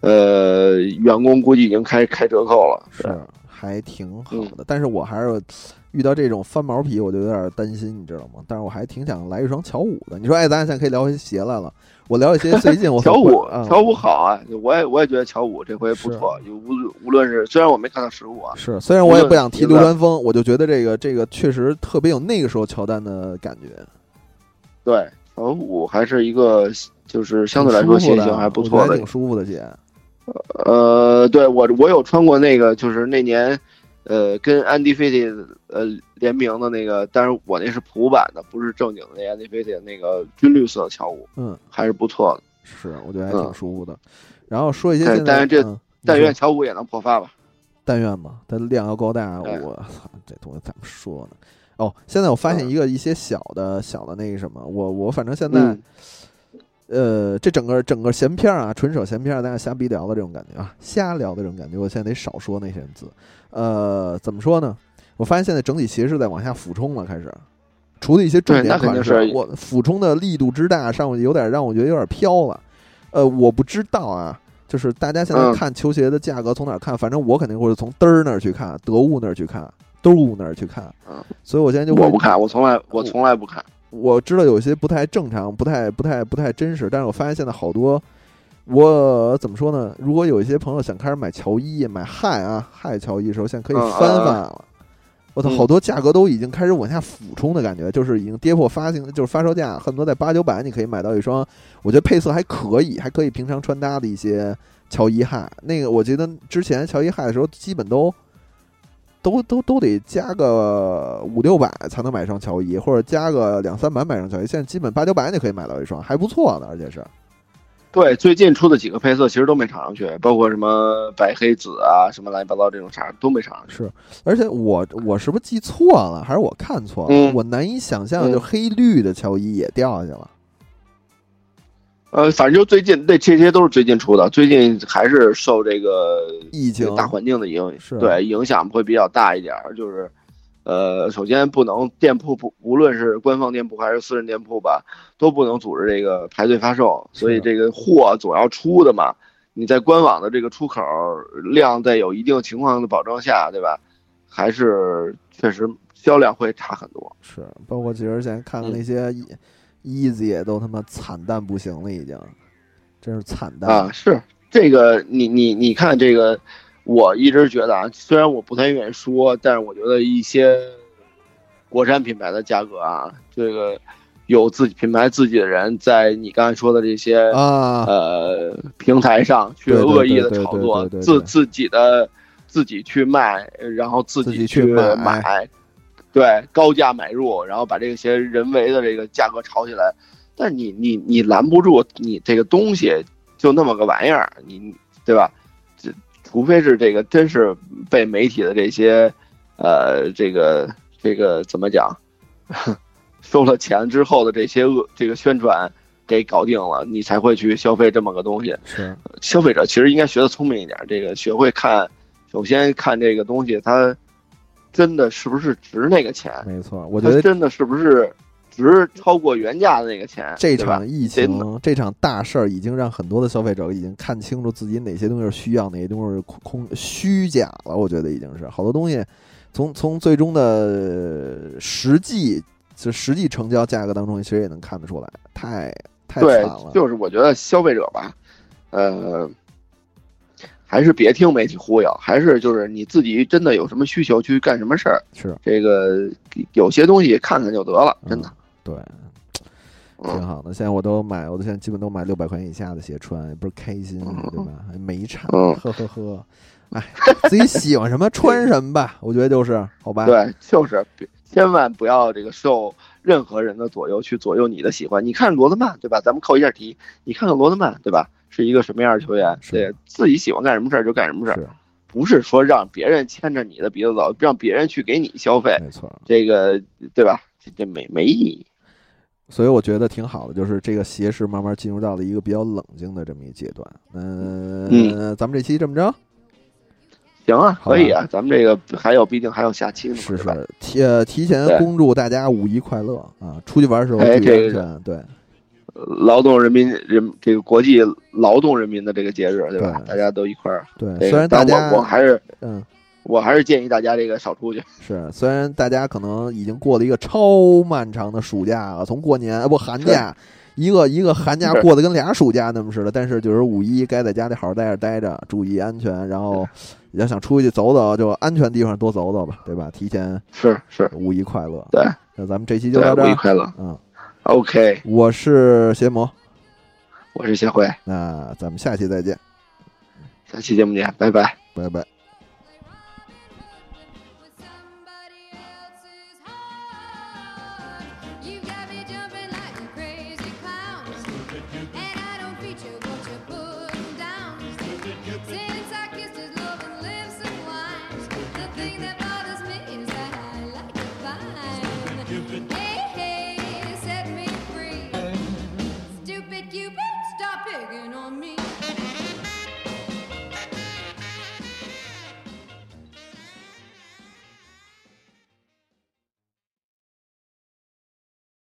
呃，员工估计已经开开折扣了。是还挺好嗯的，但是我还是遇到这种翻毛皮，我就有点担心，你知道吗？但是我还挺想来一双乔五的。你说，哎，咱俩现在可以聊回鞋来了。我聊一些最近我 乔五啊，乔五好啊，我也我也觉得乔五这回不错，就无论无论是虽然我没看到实物啊，是，虽然我也不想提流川枫，我就觉得这个这个确实特别有那个时候乔丹的感觉，对乔五还是一个就是相对来说鞋型还不错挺舒服的鞋。呃，对我我有穿过那个，就是那年，呃，跟 Andy Fitty 呃联名的那个，但是我那是普版的，不是正经的那 Andy Fitty 那个军绿色的乔五，嗯，还是不错的。是，我觉得还挺嗯舒服的。然后说一些现在，但是这嗯但愿乔五也能破发吧。但愿吧，它量要够大。我操，这东西怎么说呢？哦，现在我发现嗯一个一些小的小的那个什么，我我反正现在、嗯，呃，这整个整个闲篇儿啊，纯手闲篇儿，大家瞎逼聊的这种感觉啊，瞎聊的这种感觉，我现在得少说那些字。呃，怎么说呢？我发现现在整体鞋是在往下俯冲了，开始。除了一些重点款式，我俯冲的力度之大，上去有点让我觉得有点飘了。呃，我不知道啊，就是大家现在嗯看球鞋的价格从哪儿看？反正我肯定会是从嘚儿那儿去看，得物那儿去看，兜物那儿去看。嗯，所以我现在就我不看，我从来我从来不看。我知道有些不太正常，不太不太不太真实，但是我发现现在好多，我怎么说呢？如果有一些朋友想开始买乔伊、买汉啊汉乔伊的时候，现在可以嗯翻嗯翻了。我操，嗯好多价格都已经开始往下俯冲的感觉，就是已经跌破发行，就是发售价，恨不得在八九百你可以买到一双，我觉得配色还可以，还可以平常穿搭的一些乔伊汉。那个我记得之前乔伊汉的时候，基本都都都都得加个五六百才能买上乔伊，或者加个两三百买上乔伊。现在基本八九百你可以买到一双，还不错的，而且是对，最近出的几个配色其实都没炒上去，包括什么白黑紫啊，什么乱七八糟这种色儿都没炒上去。是，而且我我是不是记错了，还是我看错了？嗯我难以想象，嗯就黑绿的乔伊也掉下去了。呃，反正就最近，那这些都是最近出的，最近还是受这个疫情大环境的影是对影响会比较大一点儿。就是，呃，首先不能店铺不，无论是官方店铺还是私人店铺吧，都不能组织这个排队发售，所以这个货总要出的嘛。你在官网的这个出口量在有一定情况的保证下，对吧？还是确实销量会差很多。是，包括其实现在看那些 Easy 也都他妈惨淡不行了，已经，真是惨淡。啊，是这个，你你你看这个，我一直觉得啊，虽然我不太愿意说，但是我觉得一些国产品牌的价格啊，这个有自己品牌自己的人在你刚才说的这些啊，呃平台上去恶意的炒作，自自己的自己去卖，然后自自己己去买买，对高价买入，然后把这些人为的这个价格炒起来。但你你你拦不住你这个东西就那么个玩意儿，你对吧？这除非是这个真是被媒体的这些呃这个这个怎么讲，收了钱之后的这些恶这个宣传给搞定了，你才会去消费这么个东西。是消费者其实应该学的聪明一点，这个学会看，首先看这个东西它真的是不是值那个钱，没错，我觉得真的是不是值超过原价的那个钱，这场疫情，这场大事儿已经让很多的消费者已经看清楚自己哪些东西是需要，哪些东西是空空虚假了。我觉得已经是好多东西，从从最终的实际就实际成交价格当中，其实也能看得出来，太太惨对了，。就是我觉得消费者吧，呃，还是别听媒体忽悠，还是就是你自己真的有什么需求去干什么事儿，是这个有些东西看看就得了，真的。对，挺嗯，好的。现在我都买，我都现在基本都买六百块钱以下的鞋穿，也不是开心，对吧？还没差，嗯呵呵呵。哎，自己喜欢什么穿什么吧，我觉得就是好吧。对，就是千万不要这个受任何人的左右去左右你的喜欢。你看罗德曼，对吧？咱们扣一下题，你看看罗德曼，对吧？是一个什么样的球员？是对，自己喜欢干什么事儿就干什么事儿，不是说让别人牵着你的鼻子走，让别人去给你消费，没错。这个对吧？这这没没意义。所以我觉得挺好的，就是这个鞋是慢慢进入到了一个比较冷静的这么一阶段。嗯，嗯咱们这期这么着，行啊，可以啊，咱们这个还有，毕竟还有下期呢，是？是提呃提前恭祝大家五一快乐啊！出去玩的时候哎注意安这个全，对劳动人民人这个国际劳动人民的这个节日，对吧？对大家都一块儿。对。虽然大家我我还是嗯我还是建议大家这个少出去。是，虽然大家可能已经过了一个超漫长的暑假了，从过年啊不寒假，一个一个寒假过得跟俩暑假那么似的。但是就是五一该在家里好好待着待着，注意安全，然后要想出去走走，就安全地方多走走吧，对吧？提前是是，五一快乐。对，那咱们这期就对到，这儿。五一快乐。嗯，OK，我是邪魔，我是邪辉，那咱们下期再见，下期节目见，拜拜。拜拜。